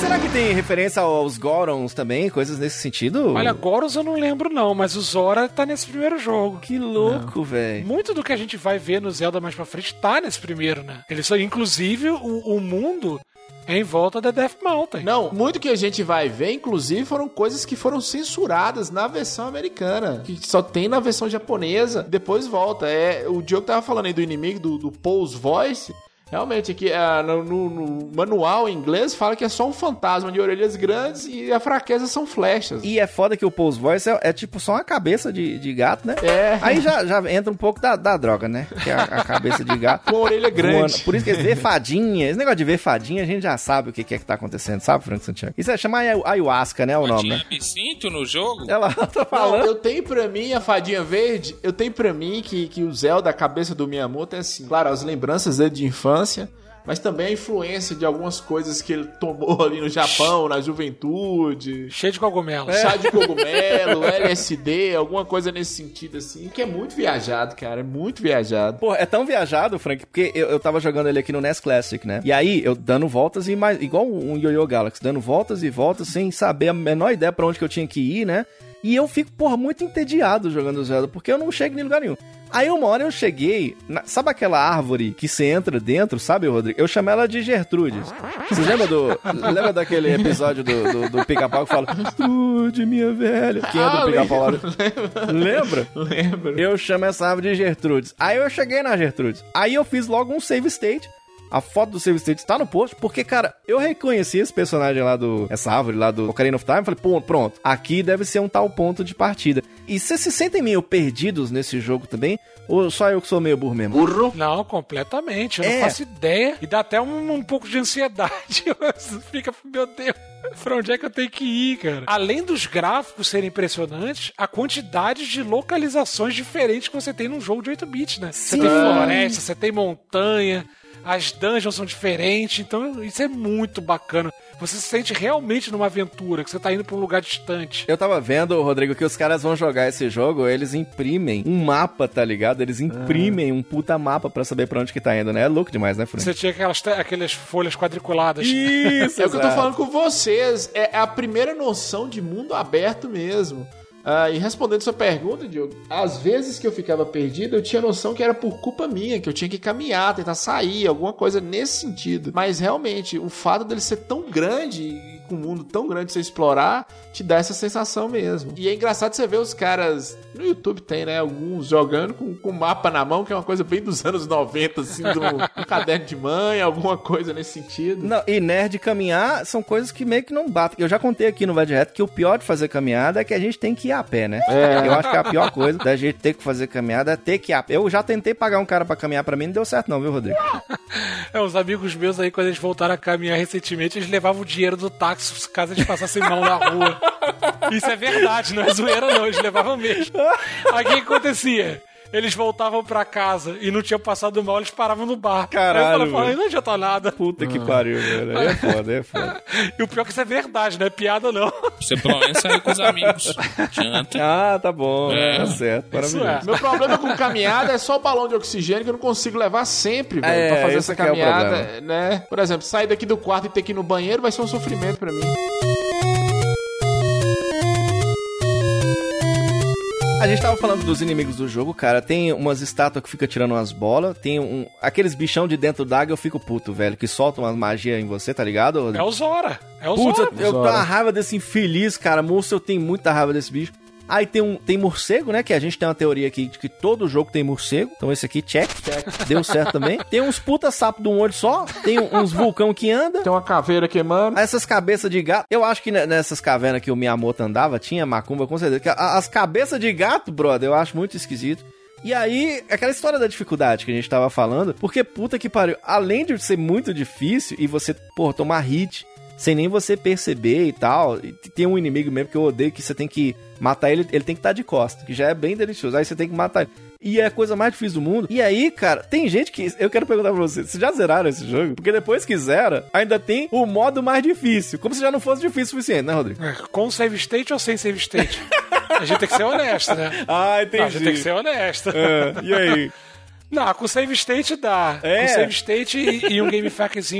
S4: Será que tem referência aos Gorons também? Coisas nesse sentido?
S6: Olha, Goros eu não lembro não, mas o Zora tá nesse primeiro jogo.
S4: Que louco, velho.
S6: Muito do que a gente vai ver no Zelda mais pra frente tá nesse primeiro, né? Eles são, inclusive, o, o mundo é em volta da Death Mountain.
S5: Não, muito que a gente vai ver, inclusive, foram coisas que foram censuradas na versão americana, que só tem na versão japonesa, depois volta. É, o Diogo tava falando aí do inimigo, do, do Pulse Voice. Realmente, aqui ah, no, no- no manual em inglês fala que é só um fantasma de orelhas grandes e a fraqueza são flechas.
S4: E é foda que o Pulse Voice é, é tipo só uma cabeça de, de gato, né?
S5: É.
S4: Aí já, já entra um pouco da, da droga, né? Que é a, a cabeça de gato. *laughs*
S5: Com a orelha grande.
S4: Por isso que ver fadinha, esse negócio de ver fadinha, a gente já sabe o que, que é que tá acontecendo, sabe, Franco Santiago? Isso é chamar ayahu- ayahuasca, né? O nome,
S7: Tinha
S4: né?
S7: absinto no jogo?
S4: Ela *laughs* tá
S5: Não,
S4: falando.
S5: eu tenho pra mim a fadinha verde, eu tenho pra mim que, que o Zelda, a cabeça do Miyamoto é assim, claro, as lembranças dele de infância, mas também a influência de algumas coisas que ele tomou ali no Japão, na juventude.
S6: Cheio de cogumelos.
S5: Chá de cogumelo, LSD, *laughs* alguma coisa nesse sentido assim, que é muito viajado, cara, é muito viajado.
S4: Pô, é tão viajado, Frank, porque eu, eu tava jogando ele aqui no NES Classic, né? E aí, eu dando voltas e mais. Igual um Yo-Yo Galaxy, dando voltas e voltas sem saber a menor ideia pra onde que eu tinha que ir, né? E eu fico, porra, muito entediado jogando Zelda, porque eu não chego em lugar nenhum. Aí uma hora eu cheguei, na- sabe aquela árvore que você entra dentro, sabe, Rodrigo? Eu chamo ela de Gertrudes. Você lembra do. lembra daquele episódio do, do, do pica-pau que fala Gertrude, minha velha? Que entra
S5: Ah,
S4: o pica-pau Lembra?
S5: Lembro.
S4: Eu chamo essa árvore de Gertrudes. Aí eu cheguei na Gertrudes. Aí eu fiz logo um save state. A foto do save state está no post, porque, cara, eu reconheci esse personagem lá do. Essa árvore lá do Ocarina of Time. Falei, pô, pronto, aqui deve ser um tal ponto de partida. E vocês se sentem meio perdidos nesse jogo também? Ou só eu que sou meio burro mesmo? Burro?
S6: Não, completamente. Eu
S4: É.
S6: não faço ideia. E dá até um, um pouco de ansiedade. *laughs* Fica, meu Deus, pra onde é que eu tenho que ir, cara? Além dos gráficos serem impressionantes, a quantidade de localizações diferentes que você tem num jogo de 8-bit, né? Você tem floresta, você tem montanha. As dungeons são diferentes, então isso é muito bacana. Você se sente realmente numa aventura, que você tá indo pra um lugar distante.
S4: Eu tava vendo, Rodrigo, que os caras vão jogar esse jogo, eles imprimem um mapa, tá ligado? Eles imprimem um puta mapa pra saber pra onde que tá indo, né? É louco demais, né, Fran?
S6: Você tinha aquelas, aquelas folhas quadriculadas.
S4: Isso, *laughs*
S5: É o que eu tô falando com vocês. É a primeira noção de mundo aberto mesmo. Ah, e respondendo sua pergunta, Diogo, às vezes que eu ficava perdido, eu tinha noção que era por culpa minha, que eu tinha que caminhar, tentar sair, alguma coisa nesse sentido. Mas realmente, o fato dele ser tão grande com um mundo tão grande pra você explorar, te dá essa sensação mesmo. E é engraçado você ver os caras. No YouTube tem, né? Alguns jogando com, com mapa na mão, que é uma coisa bem dos anos 90, assim, do, do caderno de mãe, alguma coisa nesse sentido.
S4: Não, e nerd caminhar são coisas que meio que não batem. Eu já contei aqui no Vai Direto que o pior de fazer caminhada é que a gente tem que ir a pé, né?
S5: É.
S4: Eu acho que a pior coisa da gente ter que fazer caminhada é ter que ir a pé. Eu já tentei pagar um cara pra caminhar pra mim, não deu certo não, viu, Rodrigo? *laughs*
S6: É, os amigos meus aí, quando eles voltaram a caminhar recentemente, eles levavam o dinheiro do táxi caso eles passassem mão na rua. Isso é verdade, não é zoeira não, eles levavam mesmo. Aí o que acontecia? Eles voltavam pra casa e não tinham passado mal, eles paravam no bar.
S4: Caralho,
S6: Aí eu falava, não adianta nada.
S4: Puta que pariu, velho. Aí é foda, aí é foda. *laughs*
S6: E o pior é que isso é verdade, não é piada não.
S7: Você pelo menos saiu com os amigos. Janta.
S4: Ah, tá bom.
S7: É.
S4: Tá certo. Maravilhoso.
S6: é.
S5: Meu problema com caminhada é só o balão de oxigênio que eu não consigo levar sempre, velho,
S4: É,
S5: pra fazer essa
S4: é
S5: caminhada,
S4: problema.
S5: né? Por exemplo, sair daqui do quarto e ter que ir no banheiro vai ser um sofrimento pra mim.
S4: A gente tava falando dos inimigos do jogo, cara. Tem umas estátuas que fica tirando umas bolas. Tem um. Aqueles bichão de dentro d'água, eu fico puto, velho. Que soltam umas magias em você, tá ligado?
S6: É o Zora. É o
S4: Putz, eu,
S6: Zora.
S4: eu tô uma raiva desse infeliz, cara. Moço, eu tenho muita raiva desse bicho. Aí tem um tem morcego, né? Que a gente tem uma teoria aqui de que todo jogo tem morcego. Então esse aqui, check. Deu certo também. *laughs* Tem uns puta sapo de um olho só. Tem uns vulcão que anda.
S5: Tem uma caveira queimando.
S4: Essas cabeças de gato. Eu acho que ne- nessas cavernas que o Miyamoto andava, tinha macumba, com certeza. As cabeças de gato, brother, eu acho muito esquisito. E aí, aquela história da dificuldade que a gente tava falando, porque puta que pariu, além de ser muito difícil e você, pô, tomar hit sem nem você perceber e tal, e tem um inimigo mesmo que eu odeio que você tem que matar ele, ele tem que estar de costa, que já é bem delicioso. Aí você tem que matar ele. E é a coisa mais difícil do mundo. E aí, cara, tem gente que. Eu quero perguntar pra vocês: vocês já zeraram esse jogo? Porque depois que zera, ainda tem o modo mais difícil. Como se já não fosse difícil o suficiente, né, Rodrigo?
S6: É, Com save state ou sem save state? *laughs* A gente tem que ser honesto, né?
S4: Ah, entendi.
S6: Não, a gente tem que ser honesto.
S4: É, e aí? *laughs*
S6: Não, com save state dá.
S4: É?
S6: Com save state e, e um game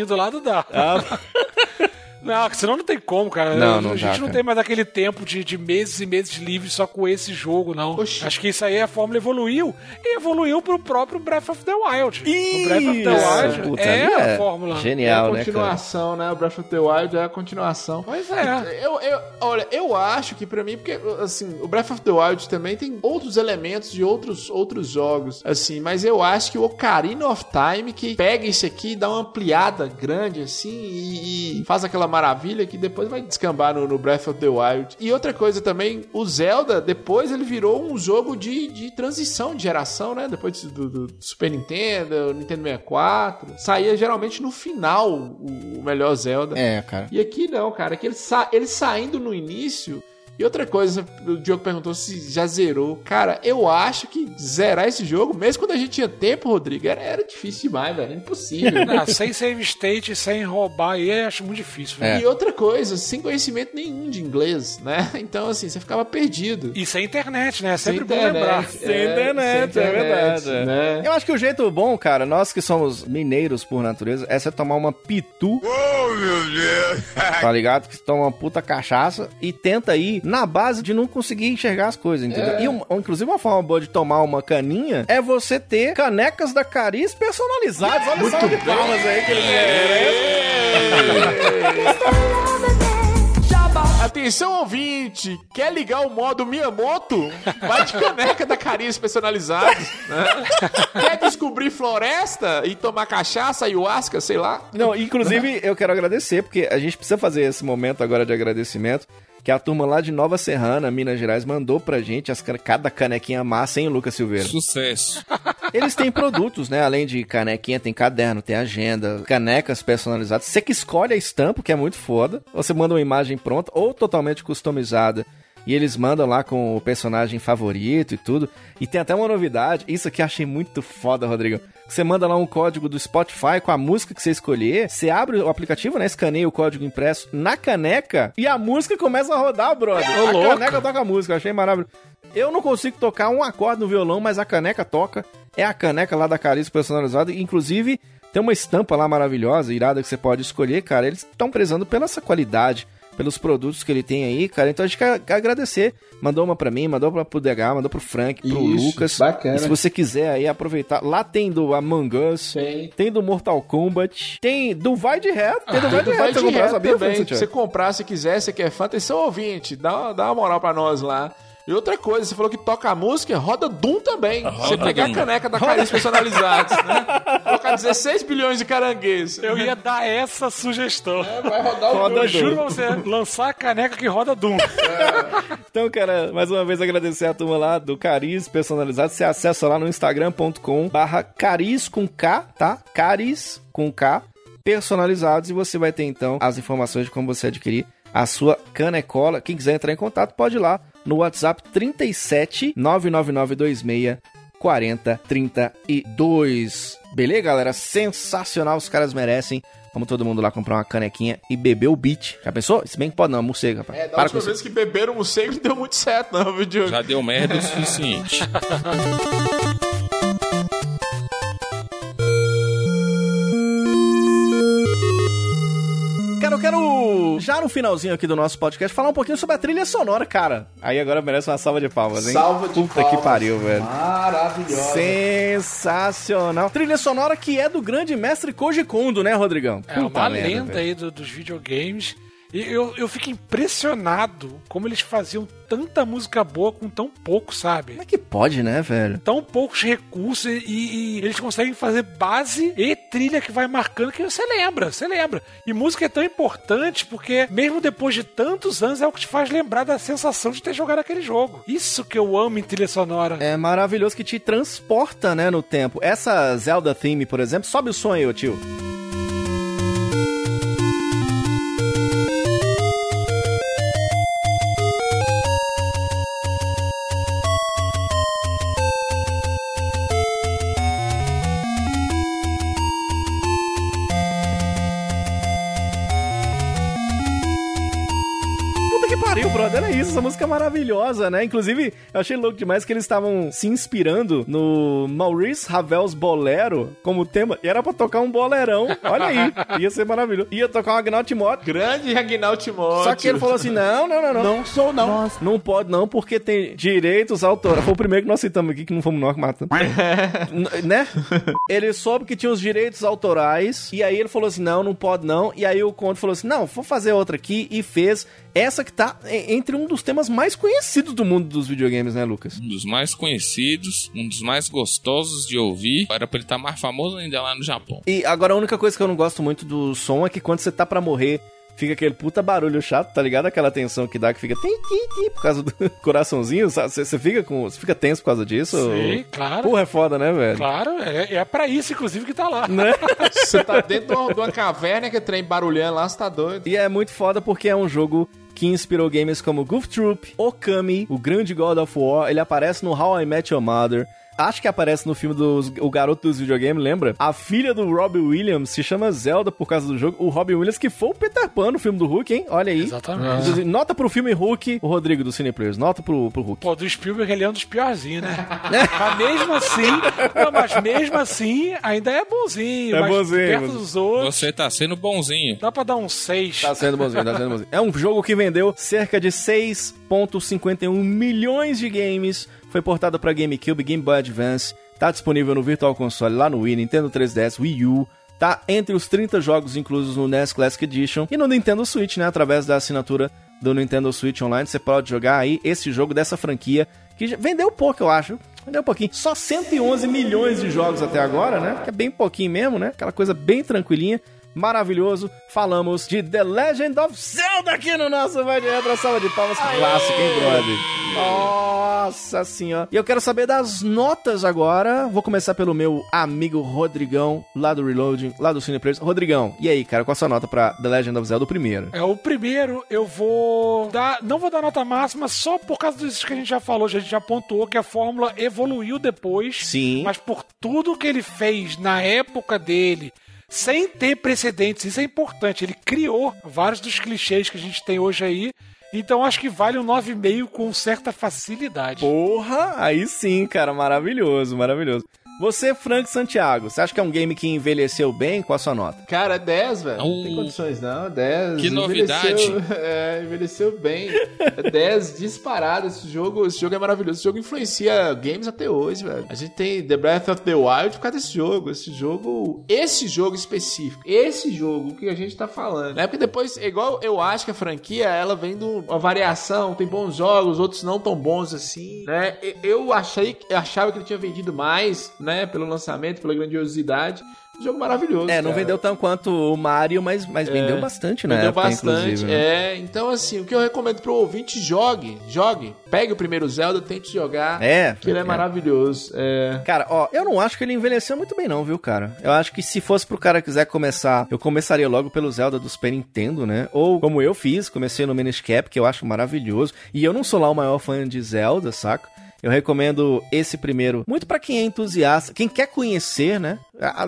S6: do lado dá.
S4: Ah, *laughs*
S6: Não, senão não tem como, cara.
S4: Não,
S6: a
S4: não
S6: gente
S4: dá,
S6: não
S4: cara.
S6: tem mais aquele tempo de, de meses e meses livres só com esse jogo, não.
S5: Oxi.
S6: Acho que isso aí a fórmula evoluiu. E evoluiu pro próprio Breath of the Wild.
S4: Isso,
S6: o Breath of the Wild
S4: puta,
S6: é a
S4: é
S6: fórmula.
S4: Genial,
S5: é a
S4: né, cara?
S5: continuação, né? O Breath of the Wild é a continuação.
S6: Pois é.
S5: Eu, eu, olha, eu acho que pra mim, porque assim, o Breath of the Wild também tem outros elementos de outros, outros jogos, assim, mas eu acho que o Ocarina of Time que pega isso aqui e dá uma ampliada grande, assim, e, e faz aquela maravilha que depois vai descambar no, no Breath of the Wild. E outra coisa também, o Zelda, depois ele virou um jogo de, de transição de geração, né? Depois do, do- Super Nintendo, Nintendo 64. Saía geralmente no final o, o melhor Zelda.
S4: É, cara.
S5: E aqui não, cara. Aqui ele, sa ele saindo no início. E outra coisa, o Diogo perguntou se já zerou. Cara, eu acho que zerar esse jogo, mesmo quando a gente tinha tempo, Rodrigo, era, era difícil demais, velho. Impossível.
S6: Não, *laughs* sem save state, sem roubar, aí eu acho muito difícil. velho.
S5: E outra coisa, sem conhecimento nenhum de inglês, né? *laughs* Então, assim, você ficava perdido.
S6: E sem internet, né? É
S5: Sem
S6: sempre bom
S5: internet.
S6: lembrar.
S4: Sem internet,
S5: sem
S4: é verdade. é.
S5: né?
S4: Eu acho que o jeito bom, cara, nós que somos mineiros por natureza, é você tomar uma pitu. Oh, meu Deus! tá ligado? Que você toma uma puta cachaça e tenta ir na base de não conseguir enxergar as coisas, entendeu? E, um- inclusive, uma forma boa de tomar uma caninha é você ter canecas da Cariz personalizadas. Olha só de palmas aí que eles *laughs*
S5: Atenção, ouvinte! Quer ligar o modo Miyamoto? Vai de caneca da Carinhos personalizados. né? Quer descobrir floresta e tomar cachaça, ayahuasca, sei lá?
S4: Não, inclusive eu quero agradecer, porque a gente precisa fazer esse momento agora de agradecimento, que a turma lá de Nova Serrana, Minas Gerais, mandou pra gente as, cada canequinha massa, hein, Lucas Silveira?
S7: Sucesso. *laughs*
S4: Eles têm produtos, né? Além de canequinha, tem caderno, tem agenda, canecas personalizadas. Você que escolhe a estampa, que é muito foda. Você manda uma imagem pronta ou totalmente customizada. E eles mandam lá com o personagem favorito e tudo. E tem até uma novidade. Isso aqui eu achei muito foda, Rodrigo. Você manda lá um código do Spotify com a música que você escolher. Você abre o aplicativo, né? Escaneia o código impresso na caneca. E a música começa a rodar, brother.
S6: Ô,
S4: a
S6: louco.
S4: caneca toca a música. Achei maravilhoso. Eu não consigo tocar um acorde no violão, mas a caneca toca. É a caneca lá da Carice personalizada. Inclusive, tem uma estampa lá maravilhosa, irada, que você pode escolher, cara. Eles estão prezando pela essa qualidade, pelos produtos que ele tem aí, cara. Então a gente quer, agradecer. Mandou uma pra mim, mandou pra, pro DH, mandou pro Frank, pro
S5: Isso,
S4: Lucas.
S5: bacana.
S4: E se você quiser aí aproveitar, lá tem do Among Us, tem do Mortal Kombat, tem do Vai de Reto, tem do Vai de Reto. Você
S5: de
S4: comprar, sabia,
S5: também. Se você comprar, se quiser, você quer fã, atenção ouvinte, dá, dá uma moral pra nós lá. E outra coisa, você falou que toca a música, roda Doom também. você pegar
S7: Doom.
S5: a caneca da Carinhos personalizados, né? Colocar 16 bilhões de caranguejos.
S6: Eu ia dar essa sugestão.
S5: Vai rodar o
S4: Roda
S5: Doom.
S6: Eu juro pra você, lançar a caneca que roda Doom.
S4: Então, cara, mais uma vez agradecer a turma lá do Cariz Personalizado. Você acessa lá no instagram.com barra Cariz com K, tá? Cariz com K, personalizados. E você vai ter, então, as informações de como você adquirir a sua canecola. Quem quiser entrar em contato, pode ir lá no WhatsApp 37 99926 40 32. Beleza, galera? Sensacional, os caras merecem. Vamos todo mundo lá comprar uma canequinha e beber o beat. Já pensou? Se bem que pode não, morcego, rapaz.
S5: É, da
S4: Para com
S5: última
S4: isso.
S5: vez que beberam morcego não *laughs* deu muito certo, não, viu, Diogo?
S7: Já deu merda o suficiente. *laughs*
S4: Cara, eu já no finalzinho aqui do nosso podcast, falar um pouquinho sobre a trilha sonora, cara. Aí agora merece uma salva de palmas, hein?
S5: Salva de
S4: Puta
S5: palmas.
S4: que pariu, velho.
S5: Maravilhosa.
S4: Sensacional. Trilha sonora que é do grande mestre Koji Kondo, né, Rodrigão?
S6: É uma
S4: Puta merda,
S6: lenda
S4: velho.
S6: aí do- dos videogames. E eu, eu fico impressionado como eles faziam tanta música boa com tão pouco, sabe?
S4: Como é que pode, né, velho?
S6: Tão poucos recursos e, e eles conseguem fazer base e trilha que vai marcando que você lembra, você lembra. E música é tão importante porque mesmo depois de tantos anos é o que te faz lembrar da sensação de ter jogado aquele jogo. Isso que eu amo em trilha sonora.
S4: É maravilhoso que te transporta, né, no tempo. Essa Zelda theme, por exemplo, sobe o som aí, ô tio. Música é maravilhosa, né? Inclusive, eu achei louco demais que eles estavam se inspirando no Maurice Ravel's Bolero como tema. E era pra tocar um bolerão. Olha aí. *laughs* Ia ser maravilhoso. Ia tocar um Agnaldo Timóteo.
S5: Grande Agnaldo Timóteo.
S4: Só que ele falou assim: não, não, não, não. Não sou, não. Não pode, não, porque tem direitos autorais. Foi o primeiro que nós citamos aqui, que não fomos nós que matamos. *laughs* N- né? Ele soube que tinha os direitos autorais. E aí ele falou assim: não, não pode, não. E aí o Conde falou assim: não, vou fazer outra aqui. E fez essa que tá entre um dos temas mais conhecidos do mundo dos videogames, né, Lucas?
S7: Um dos mais conhecidos, um dos mais gostosos de ouvir. Era pra ele estar mais famoso ainda lá no Japão.
S4: E agora a única coisa que eu não gosto muito do som é que quando você tá pra morrer, fica aquele puta barulho chato, tá ligado? Aquela tensão que dá que fica tim, tim, tim, por causa do *laughs* coraçãozinho, sabe? Você fica com, você fica tenso por causa disso?
S6: Sim, claro.
S4: Porra, é foda, né, velho?
S6: Claro, é, é pra isso, inclusive, que tá lá.
S4: Né?
S5: Você tá dentro de uma, de uma caverna que é trem barulhando lá, você tá doido.
S4: E é muito foda porque é um jogo que inspirou games como Goof Troop, Okami, o grande God of War, ele aparece no How I Met Your Mother, acho que aparece no filme dos O Garoto dos Videogames, lembra? A filha do Robbie Williams se chama Zelda por causa do jogo. O Robbie Williams que foi o Peter Pan no filme do Hulk, hein? Olha aí.
S6: Exatamente.
S4: Nota pro filme Hulk, o Rodrigo do Cineplayers. Nota pro, pro Hulk.
S6: Pô, do Spielberg ele é um dos piorzinhos, né? *laughs* mas mesmo assim, não, mas mesmo assim, ainda é bonzinho.
S4: É
S6: mas
S4: bonzinho,
S6: Perto dos outros,
S7: Você tá sendo bonzinho.
S6: dá pra dar um 6.
S4: Tá sendo bonzinho, tá sendo bonzinho. É um jogo que vendeu cerca de 6,51 milhões de games. Foi portado pra GameCube, Game Boy Advance. Tá disponível no Virtual Console lá no Wii, Nintendo 3DS, Wii U. Tá entre os 30 jogos inclusos no NES Classic Edition e no Nintendo Switch, né? Através da assinatura do Nintendo Switch Online. Você pode jogar aí esse jogo dessa franquia que vendeu pouco, eu acho. Vendeu um pouquinho. Só 111 milhões de jogos até agora, né? Que é bem pouquinho mesmo, né? Aquela coisa bem tranquilinha. Maravilhoso. Falamos de The Legend of Zelda aqui no nosso Vai de Retro. Salva de palmas clássico, hein, brother? Nossa senhora. E eu quero saber das notas agora. Vou começar pelo meu amigo Rodrigão, lá do Reloading, lá do Cineplayers. Rodrigão, e aí, cara, qual a sua nota pra The Legend of Zelda, o primeiro?
S6: É, o primeiro eu vou dar. Não vou dar nota máxima só por causa disso que a gente já falou, a gente já pontuou que a fórmula evoluiu depois.
S4: Sim.
S6: Mas por tudo que ele fez na época dele, sem ter precedentes, isso é importante. Ele criou vários dos clichês que a gente tem hoje aí. Então acho que vale um 9,5 com certa facilidade.
S4: Porra, aí sim, cara, maravilhoso, maravilhoso. Você, Frank Santiago, você acha que é um game que envelheceu bem? Qual a sua nota?
S5: Cara, 10, velho. Não tem condições, não. 10.
S7: que novidade.
S5: Envelheceu, *laughs* é, envelheceu bem. É 10 disparado. Esse jogo, esse jogo é maravilhoso. Esse jogo influencia games até hoje, velho. A gente tem The Breath of the Wild por causa desse jogo. Esse jogo. Esse jogo específico. Esse jogo que a gente tá falando. Né? Porque depois, igual eu acho que a franquia, ela vem de uma variação. Tem bons jogos, outros não tão bons assim. Né? Eu achei, eu achava que ele tinha vendido mais, né? Pelo lançamento, pela grandiosidade. Um jogo maravilhoso.
S4: É, não
S5: cara.
S4: vendeu tão quanto o Mario, mas, mas vendeu bastante, né?
S5: Vendeu bastante, é. Então, assim, o que eu recomendo pro ouvinte, jogue, jogue. Pegue o primeiro Zelda, tente jogar.
S4: É,
S5: Que ele é,
S4: é.
S5: maravilhoso. É.
S4: Cara, ó, eu não acho que ele envelheceu muito bem, não, viu, cara? Eu acho que se fosse pro cara que quiser começar, eu começaria logo pelo Zelda do Super Nintendo, né? Ou como eu fiz, comecei no Minish Cap, que eu acho maravilhoso. E eu não sou lá o maior fã de Zelda, saca? Eu recomendo esse primeiro, muito pra quem é entusiasta, quem quer conhecer, né?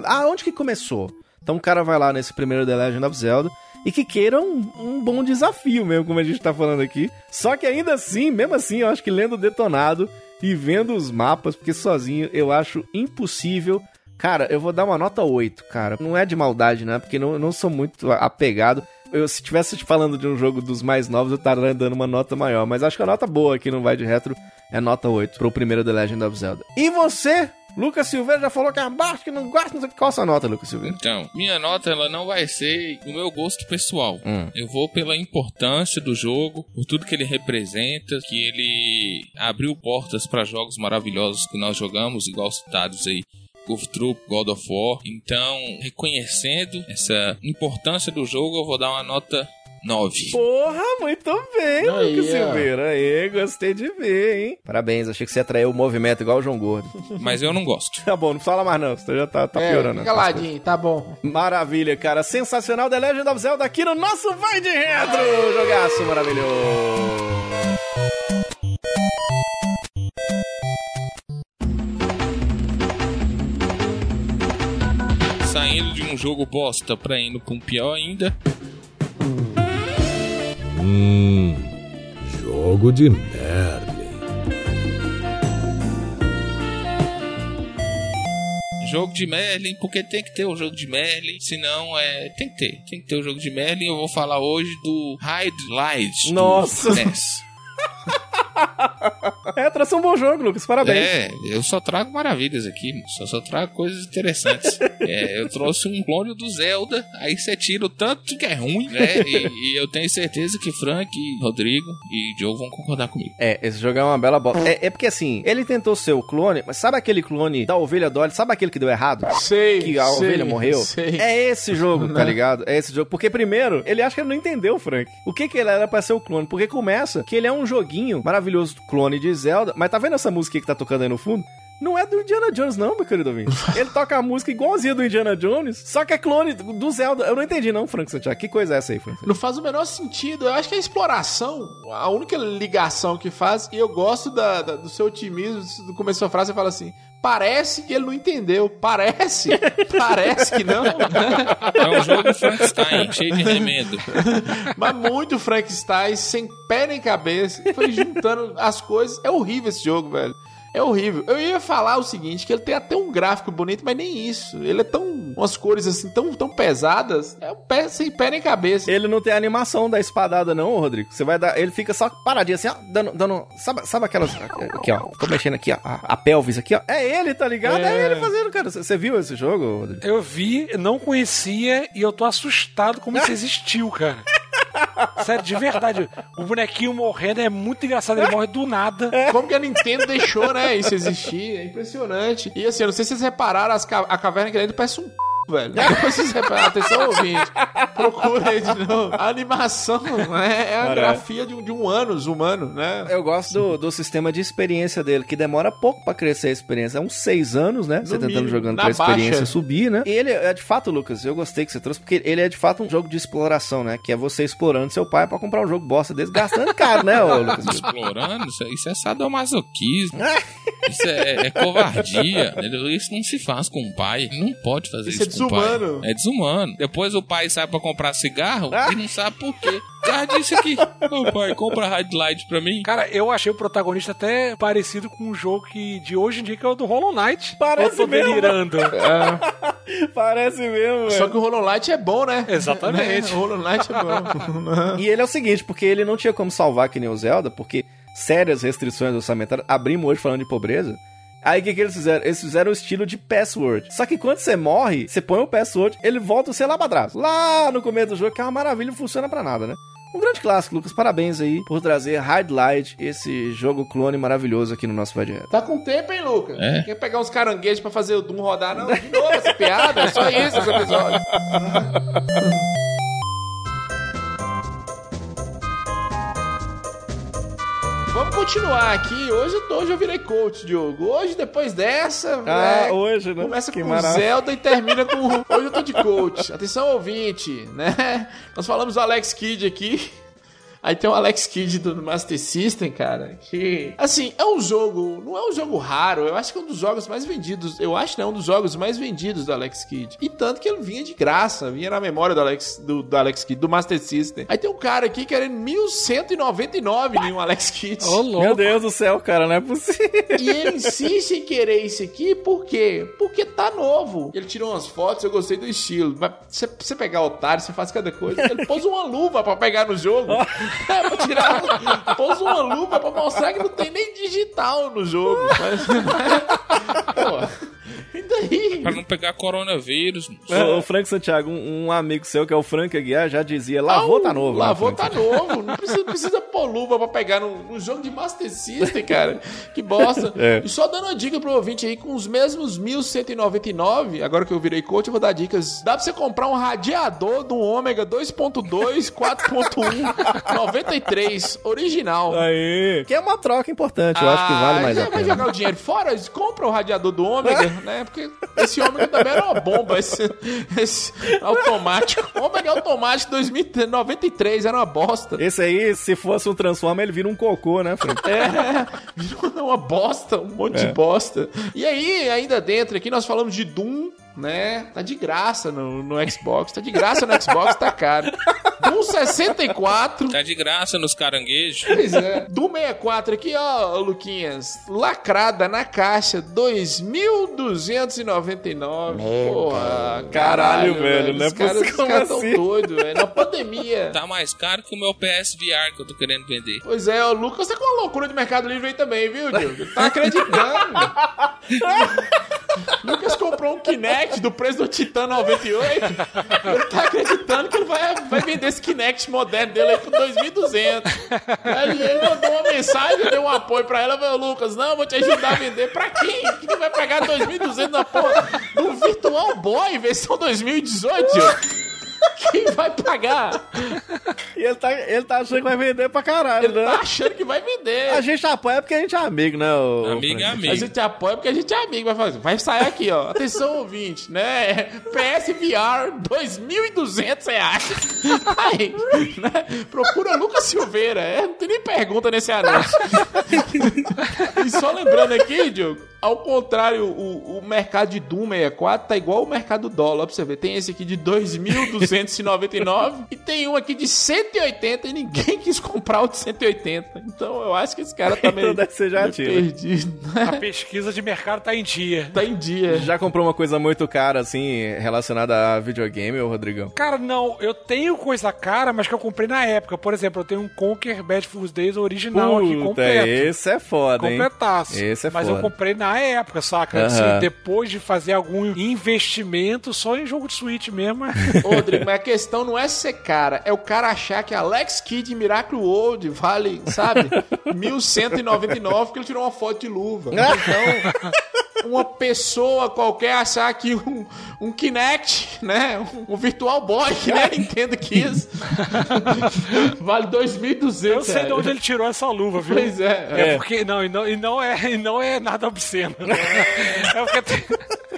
S4: Aonde que começou? Então o cara vai lá nesse primeiro The Legend of Zelda e que queira um, um bom desafio mesmo, como a gente tá falando aqui. Só que ainda assim, mesmo assim, eu acho que lendo detonado e vendo os mapas, porque sozinho eu acho impossível. Cara, eu vou dar uma nota 8, cara. Não é de maldade, né? Porque não, não sou muito apegado. Eu, se tivesse te falando de um jogo dos mais novos, eu estaria dando uma nota maior. Mas acho que a nota boa aqui no Vai de Retro é nota 8 pro primeiro The Legend of Zelda. E você, Lucas Silveira, já falou que é abaixo, que não gosta, não sei. Qual a sua nota, Lucas Silveira?
S7: Então, minha nota ela não vai ser o meu gosto pessoal.
S4: Hum.
S7: Eu vou pela importância do jogo, por tudo que ele representa, que ele abriu portas para jogos maravilhosos que nós jogamos, igual citados aí. Golf Troop, God of War. Então, reconhecendo essa importância do jogo, eu vou dar uma nota 9.
S4: Porra, muito bem,
S5: Aí,
S4: Lucas. Silveira. Aí, gostei de ver, hein? Parabéns, achei que você atraiu o movimento igual o João Gordo. *laughs*
S7: Mas eu não gosto.
S4: Tá bom, não fala mais não, você já tá, tá
S5: É,
S4: piorando.
S5: fica caladinho, tá bom.
S4: Maravilha, cara. Sensacional The Legend of Zelda aqui no nosso Vai de Retro. Jogaço maravilhoso.
S7: Saindo de um jogo bosta pra indo pra um pior ainda.
S3: Hum, jogo de merda.
S7: Jogo de Merlin, porque tem que ter o jogo de Merlin, senão é. Tem que ter, tem que ter o jogo de Merlin. Eu vou falar hoje do Hide Light. do
S4: Nossa.
S7: NES. *laughs* *laughs*
S4: É, trouxe um bom jogo, Lucas. Parabéns.
S7: É, eu só trago maravilhas aqui, só, só trago coisas interessantes. *laughs* é, eu trouxe um clone do Zelda, aí você tira o tanto que é ruim, né? E, e eu tenho certeza que Frank, Rodrigo e Joe vão concordar comigo.
S4: É, esse jogo é uma bela bosta. É, é porque assim, ele tentou ser o clone, mas sabe aquele clone da ovelha Dolly? Sabe aquele que deu errado?
S5: Sei.
S4: Que a
S5: sei,
S4: ovelha morreu?
S5: Sei.
S4: É esse jogo, tá
S5: Não.
S4: ligado? É esse jogo. Porque primeiro, ele acha que ele não entendeu, Frank. O que que ele era pra ser o clone? Porque começa que ele é um joguinho maravilhoso clone de Zelda. Mas tá vendo essa música que tá tocando aí no fundo? Não é do Indiana Jones, não, meu querido ouvinte. *laughs* Ele toca a música igualzinha do Indiana Jones, só que é clone do Zelda. Eu não entendi, não, Frank Santiago. Que coisa é essa aí, Frank?
S5: Não faz o menor sentido. Eu acho que a exploração, a única ligação que faz, e eu gosto da, da- do seu otimismo, do começo da sua frase, você fala assim. Parece que ele não entendeu. Parece. *laughs* Parece que não. *laughs*
S7: É um jogo Frankenstein, cheio de remendo.
S5: Mas muito Frankenstein, sem pé nem cabeça. Foi juntando as coisas. É horrível esse jogo, velho. É horrível. Eu ia falar o seguinte, que ele tem até um gráfico bonito, mas nem isso. Ele é tão... Umas cores assim, tão, tão pesadas. É um pé sem pé nem cabeça.
S4: Ele não tem a animação da espadada, não, Rodrigo. Você vai dar. Ele fica só paradinho assim, ó, dando. dando sabe, sabe aquelas. Aqui, ó. Tô mexendo aqui, ó. A, a pelvis aqui, ó. É ele, tá ligado? É,
S6: É.
S4: ele fazendo, cara. Você viu esse jogo, Rodrigo?
S6: Eu vi, não conhecia e eu tô assustado como isso *laughs* existiu, cara. Sério, de verdade. O bonequinho morrendo é muito engraçado, ele morre do nada.
S5: Como que a Nintendo deixou, né, isso existir? É impressionante. E assim, eu não sei se vocês repararam, as ca- a caverna que dentro parece um c... velho. Depois *laughs* vocês repararam, atenção ouvinte. *laughs* Procura aí de novo. A animação é, é a
S4: Cara.
S5: grafia de um, de um ânus humano, né?
S4: Eu gosto do, do sistema de experiência dele, que demora pouco pra crescer a experiência. É uns seis anos, né? Você tentando
S5: mínimo,
S4: jogando pra experiência
S5: baixa.
S4: subir, né? E ele é de fato, Lucas, eu gostei que você trouxe, porque ele é de fato um jogo de exploração, né? Que é você explorando seu pai pra comprar um jogo bosta desse, gastando caro, né, ô, Lucas? *laughs*
S7: Explorando, isso, é- isso é sadomasoquismo. *laughs* Isso é, é covardia. entendeu? Isso não se faz com o pai. Não pode fazer
S5: Isso é
S7: isso, com o pai.
S5: desumano.
S7: É desumano. Depois o pai sai pra comprar cigarro
S5: Ah.
S7: e não sabe por quê. Já disse aqui. Ô pai, compra Hard Light pra mim.
S6: Cara, eu achei o protagonista até parecido com um jogo que de hoje em dia que é o do Hollow Knight.
S4: Parece
S6: eu tô
S4: mesmo.
S6: delirando. *laughs*
S4: Parece mesmo,
S5: Só que o Hollow Knight é bom, né?
S6: Exatamente.
S5: Né? *laughs* O Hollow Knight é bom. *laughs*
S4: E ele é o seguinte, porque ele não tinha como salvar que nem o Zelda, porque sérias restrições orçamentárias. Abrimos hoje falando de pobreza. Aí o que, que eles fizeram? Eles fizeram o estilo de password. Só que quando você morre, você põe o password, ele volta você lá pra trás. Lá no começo do jogo, que é uma maravilha, não funciona pra nada, né? Um grande clássico, Lucas. Parabéns aí por trazer Hard Light, esse jogo clone maravilhoso aqui no nosso podcast.
S5: Tá com tempo, hein, Lucas?
S7: É.
S5: Quer pegar uns caranguejos pra fazer o Doom rodar? Não, de novo essa piada. É só isso esse episódio. *laughs* Vamos continuar aqui. Hoje, hoje eu virei coach, Diogo. Hoje, depois dessa,
S4: Ah,
S5: né,
S4: hoje, né?
S5: começa
S4: Que
S5: com
S4: maravilha.
S5: Zelda e termina com... *laughs* Hoje eu tô de coach. Atenção, ouvinte, né? Nós falamos do Alex Kidd aqui. Aí tem o Alex Kidd do Master System, cara, que... Assim, é um jogo... Não é um jogo raro. Eu acho que é um dos jogos mais vendidos. Eu acho que é um dos jogos mais vendidos do Alex Kidd. E tanto que ele vinha de graça. Vinha na memória do Alex, do, do Alex Kidd, do Master System. Aí tem um cara aqui querendo 1199 em um Alex Kidd.
S6: Ô, louco.
S4: Meu Deus do céu, cara, não é possível.
S5: E ele insiste em querer isso aqui, por quê? Porque tá novo. Ele tirou umas fotos, eu gostei do estilo. Mas você, você pegar o otário, você faz cada coisa. Ele pôs uma luva pra pegar no jogo. *laughs* É, pra tirar. Pôs uma luva pra mostrar que não tem nem digital no jogo. Mas, pô, *laughs* e daí?
S7: Pra não pegar coronavírus.
S4: Ô, ô, Frank Santiago, um, um amigo seu que é o Frank Aguiar já dizia: lavou tá novo. né,
S5: Lavou tá novo. Não precisa, precisa pôr luva pra pegar no, no jogo de Master System, cara. Que bosta.
S4: É.
S5: E só dando uma dica pro ouvinte aí, com os mesmos 1199, agora que eu virei coach, eu vou dar dicas. Dá pra você comprar um radiador do Ômega 2.2, 4.1, 93, original.
S4: Aí. Que é uma troca importante, eu acho que vale mais
S5: Ah,
S4: a
S5: já Vai
S4: pena.
S5: jogar o dinheiro fora? Compra o radiador do Ômega, né? Porque esse Ômega também era uma bomba, esse, esse automático. Ômega automático 2093 era uma bosta.
S4: Esse aí, se fosse um Transformer, ele vira um cocô, né, Frank?
S5: É, *laughs* virou uma bosta, um monte
S4: É.
S5: de bosta. E aí, ainda dentro aqui, nós falamos de Doom, né? Tá de graça no, no Xbox, tá de graça no Xbox, tá caro. Doom 64.
S7: Tá de graça nos caranguejos.
S5: Pois é. Doom 64 aqui, ó, Luquinhas. Lacrada na caixa, 2.299. Porra,
S4: caralho, velho, não é
S5: Os caras, os
S4: como
S5: caras tão
S4: assim?
S5: doidos, velho. Na pandemia.
S7: Tá mais caro que o meu PSVR que eu tô querendo vender.
S5: Pois é, o Lucas tá com uma loucura de Mercado Livre aí também, viu, Diogo? Tá acreditando. *laughs* Lucas comprou um Kinect do preço do Titan 98. Ele tá acreditando que ele vai, vai vender esse Kinect moderno dele aí por 2.200. Aí ele mandou uma mensagem, deu um apoio pra ela, falou, Lucas, não, vou te ajudar a vender. Pra quem? Que tu vai pagar 2.200 na porra do Virtual Boy, versão 2018, Diogo? Quem vai pagar?
S4: E ele tá, ele tá achando que vai vender pra caralho,
S5: Ele
S4: né?
S5: tá achando que vai vender.
S4: A gente apoia porque a gente é amigo, né? ô
S7: Amigo é amigo.
S5: A gente apoia porque a gente é amigo. Vai, fazer. vai sair aqui, ó. Atenção, ouvinte, né? PSVR, 2.200 reais. Aí, né? Procura Lucas Silveira. É, não tem nem pergunta nesse anúncio. e só lembrando aqui, Diogo, ao contrário, o, o mercado de Doom 64 tá igual o mercado do dólar. Pra você ver. Tem esse aqui de 2.299 e tem um aqui de 180 e ninguém *laughs* quis comprar o de 180. Então eu acho que esse cara tá *laughs* meio,
S4: Então deve ser já
S5: perdido.
S6: A pesquisa de mercado tá em dia.
S5: Tá em dia.
S4: Já comprou uma coisa muito cara, assim, relacionada a videogame, ô Rodrigão?
S6: Cara, não, eu tenho coisa cara, mas que eu comprei na época. Por exemplo, eu tenho um Conquer Bad Fools Days original aqui,
S4: Puta,
S6: completo.
S4: esse é foda, hein?
S6: Completaço.
S4: Esse é
S6: Mas
S4: foda.
S6: eu comprei na época, saca?
S4: Aham.
S6: Assim, depois de fazer algum investimento só em jogo de Switch mesmo. *laughs*
S5: Ô, Rodrigo, mas a questão não é ser cara, é o cara achar que Alex Kidd Miracle World vale, sabe, *laughs* 1199 porque ele tirou uma foto de luva. *laughs* Então, uma pessoa qualquer achar que um, um Kinect, né, um, um Virtual Boy, que nem a Nintendo quis, *laughs* vale 2.200
S6: Eu sei de onde ele tirou essa luva, viu?
S5: Pois é.
S6: É,
S5: É.
S6: porque. Não e, não, e não é, e não é nada obsceno. né? É porque, tem,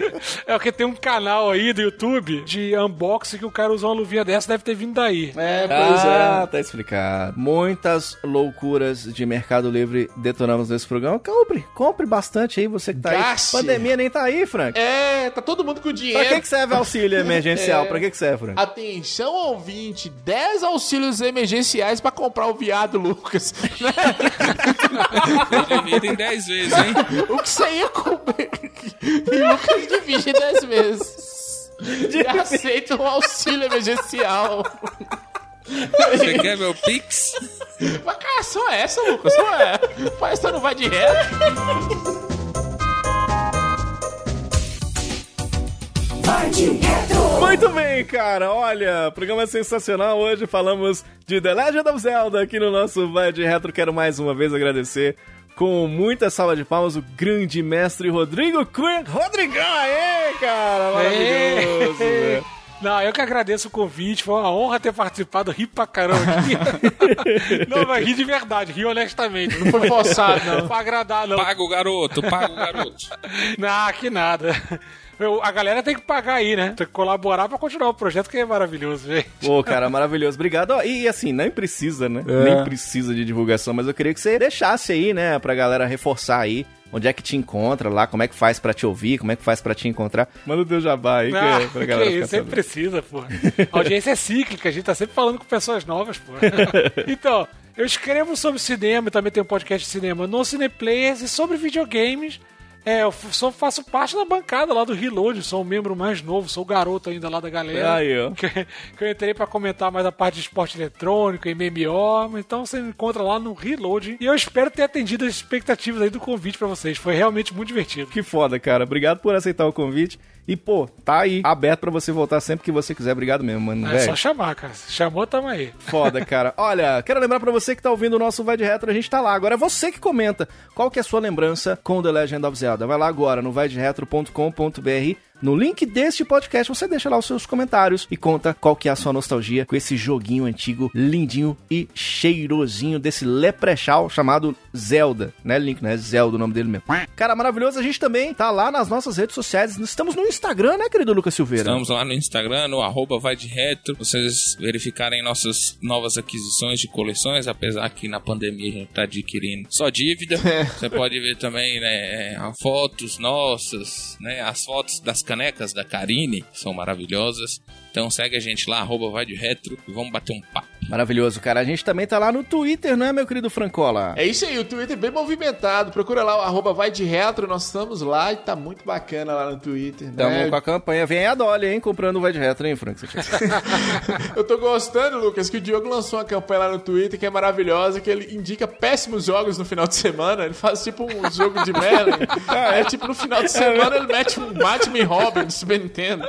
S6: *laughs* é porque tem um canal aí do YouTube de unboxing que o cara usou uma luvinha dessa, deve ter vindo daí.
S5: É,
S4: ah, tá explicado. Muitas loucuras de Mercado Livre detonamos nesse programa. Compre, compre bastante aí, você que tá
S5: Gaste.
S4: aí. Pandemia nem tá aí, Frank.
S5: É, tá todo mundo com dinheiro.
S4: Pra que, que serve auxílio emergencial? *laughs*
S5: É.
S4: Pra que, que serve, Frank?
S5: Atenção, ouvinte, 10 auxílios emergenciais pra comprar o viado, Lucas. *laughs*
S7: Divide em 10 vezes, hein?
S5: o que você ia comer? E Lucas divide em 10 vezes. E aceita um auxílio emergencial.
S7: Você quer meu Pix?
S5: Mas cara, só essa, Lucas, só é. Parece que você não vai de reto.
S4: Muito bem, cara. Olha, programa sensacional. Hoje falamos de The Legend of Zelda aqui no nosso Vai de Retro. Quero mais uma vez agradecer com muita salva de palmas o grande mestre Rodrigo Cunha. Rodrigão, aê, cara. Maravilhoso.
S6: Ei.
S4: velho.
S6: Não, eu que agradeço o convite, foi uma honra ter participado, ri pra caramba aqui. *laughs* não, mas ri de verdade, ri honestamente. Não
S5: foi forçado, não.
S6: pra agradar, não.
S7: Paga o garoto, paga o garoto. *laughs*
S6: Não, que nada. A galera tem que pagar aí, né? Tem que colaborar pra continuar o projeto, que é maravilhoso, gente.
S4: Pô, cara, maravilhoso. Obrigado. Ó, E assim, nem precisa, né?
S6: É.
S4: Nem precisa de divulgação, mas eu queria que você deixasse aí, né, pra galera reforçar aí. Onde é que te encontra lá? Como é que faz pra te ouvir? Como é que faz pra te encontrar? Manda o teu jabá aí, que
S6: Ah,
S4: é pra
S6: que
S4: galera
S6: isso, sempre precisa, pô. A audiência é cíclica, a gente tá sempre falando com pessoas novas, pô. *laughs* Então, eu escrevo sobre cinema, também tenho um podcast de cinema no Cineplayers e sobre videogames. É, eu sou, faço parte da bancada lá do Reload, sou um membro mais novo, sou o garoto ainda lá da galera.
S4: Aí, ó.
S6: Que, que eu entrei pra comentar mais a parte de esporte eletrônico, MMO, então você me encontra lá no Reload. E eu espero ter atendido as expectativas aí do convite pra vocês, foi realmente muito divertido.
S4: Que foda, cara. Obrigado por aceitar o convite. E, pô, tá aí, aberto pra você voltar sempre que você quiser. Obrigado mesmo, mano.
S6: É
S4: velho.
S6: só chamar, cara. Chamou, tamo aí.
S4: Foda, *laughs* cara. Olha, quero lembrar pra você que tá ouvindo o nosso Vai de Retro, a gente tá lá. Agora é você que comenta qual que é a sua lembrança com The Legend of Zelda. Vai lá agora no vaideretro.com.br. No link deste podcast, você deixa lá os seus comentários e conta qual que é a sua nostalgia com esse joguinho antigo, lindinho e cheirosinho desse leprechal chamado Zelda. Né, Link, né? Zelda o nome dele mesmo. Cara, maravilhoso. A gente também tá lá nas nossas redes sociais. Estamos no Instagram, né, querido Lucas Silveira?
S7: Estamos lá no Instagram, no arroba vai de retro. Vocês verificarem nossas novas aquisições de coleções, apesar que na pandemia a gente tá adquirindo só dívida. *laughs* Você pode ver também, né, fotos nossas, né, as fotos das canecas da Karine, são maravilhosas. Então segue a gente lá, arroba vai de retro, e vamos bater um papo.
S4: Maravilhoso, cara. A gente também tá lá no Twitter, não é, meu querido Francola?
S5: É isso aí, o Twitter bem movimentado. Procura lá o arroba vai de retro, nós estamos lá e tá muito bacana lá no Twitter.
S4: Tamo
S5: né?
S4: com a campanha. Vem aí a Dolly, hein? Comprando o Vai de Retro, hein, Frank? *laughs*
S5: Eu tô gostando, Lucas, que o Diogo lançou uma campanha lá no Twitter que é maravilhosa, que ele indica péssimos jogos no final de semana. Ele faz tipo um jogo de merda. é tipo no final de semana ele mete um Batman e Robin do Super Nintendo.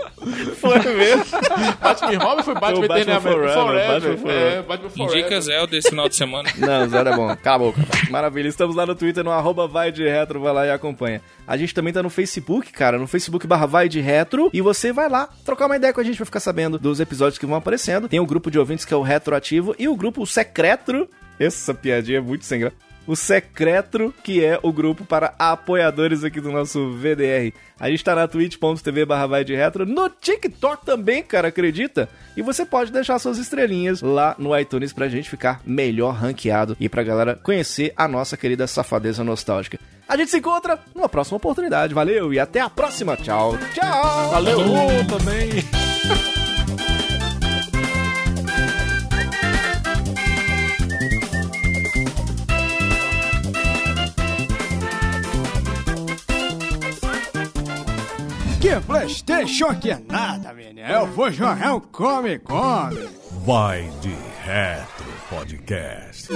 S4: Foi mesmo? *laughs*
S5: Batman e Robin foi
S4: Batman
S5: Eternamente
S4: Forever, Batman
S5: É, É, Batman Forever.
S7: Indica Zelda esse final de semana. *laughs*
S4: Não, Zelda é bom. Cala a boca. Maravilha. Estamos lá no Twitter, no arroba vai de retro, vai lá e acompanha. A gente também tá no Facebook, cara, no Facebook barra vai de retro, e você vai lá trocar uma ideia com a gente pra ficar sabendo dos episódios que vão aparecendo. Tem o grupo de ouvintes que é o Retroativo e o grupo Secreto. Essa piadinha é muito sem graça. O Secreto, que é o grupo para apoiadores aqui do nosso VDR. A gente tá na twitch.tv barra vai de retro, no TikTok também, cara, acredita? E você pode deixar suas estrelinhas lá no iTunes pra gente ficar melhor ranqueado e pra galera conhecer a nossa querida safadeza nostálgica. A gente se encontra numa próxima oportunidade. Valeu e até a próxima. Tchau, tchau.
S5: Valeu.
S6: também.
S14: Que Playstation que é nada, menino. Eu vou jogar um come-come.
S3: Vai de Retro Podcast.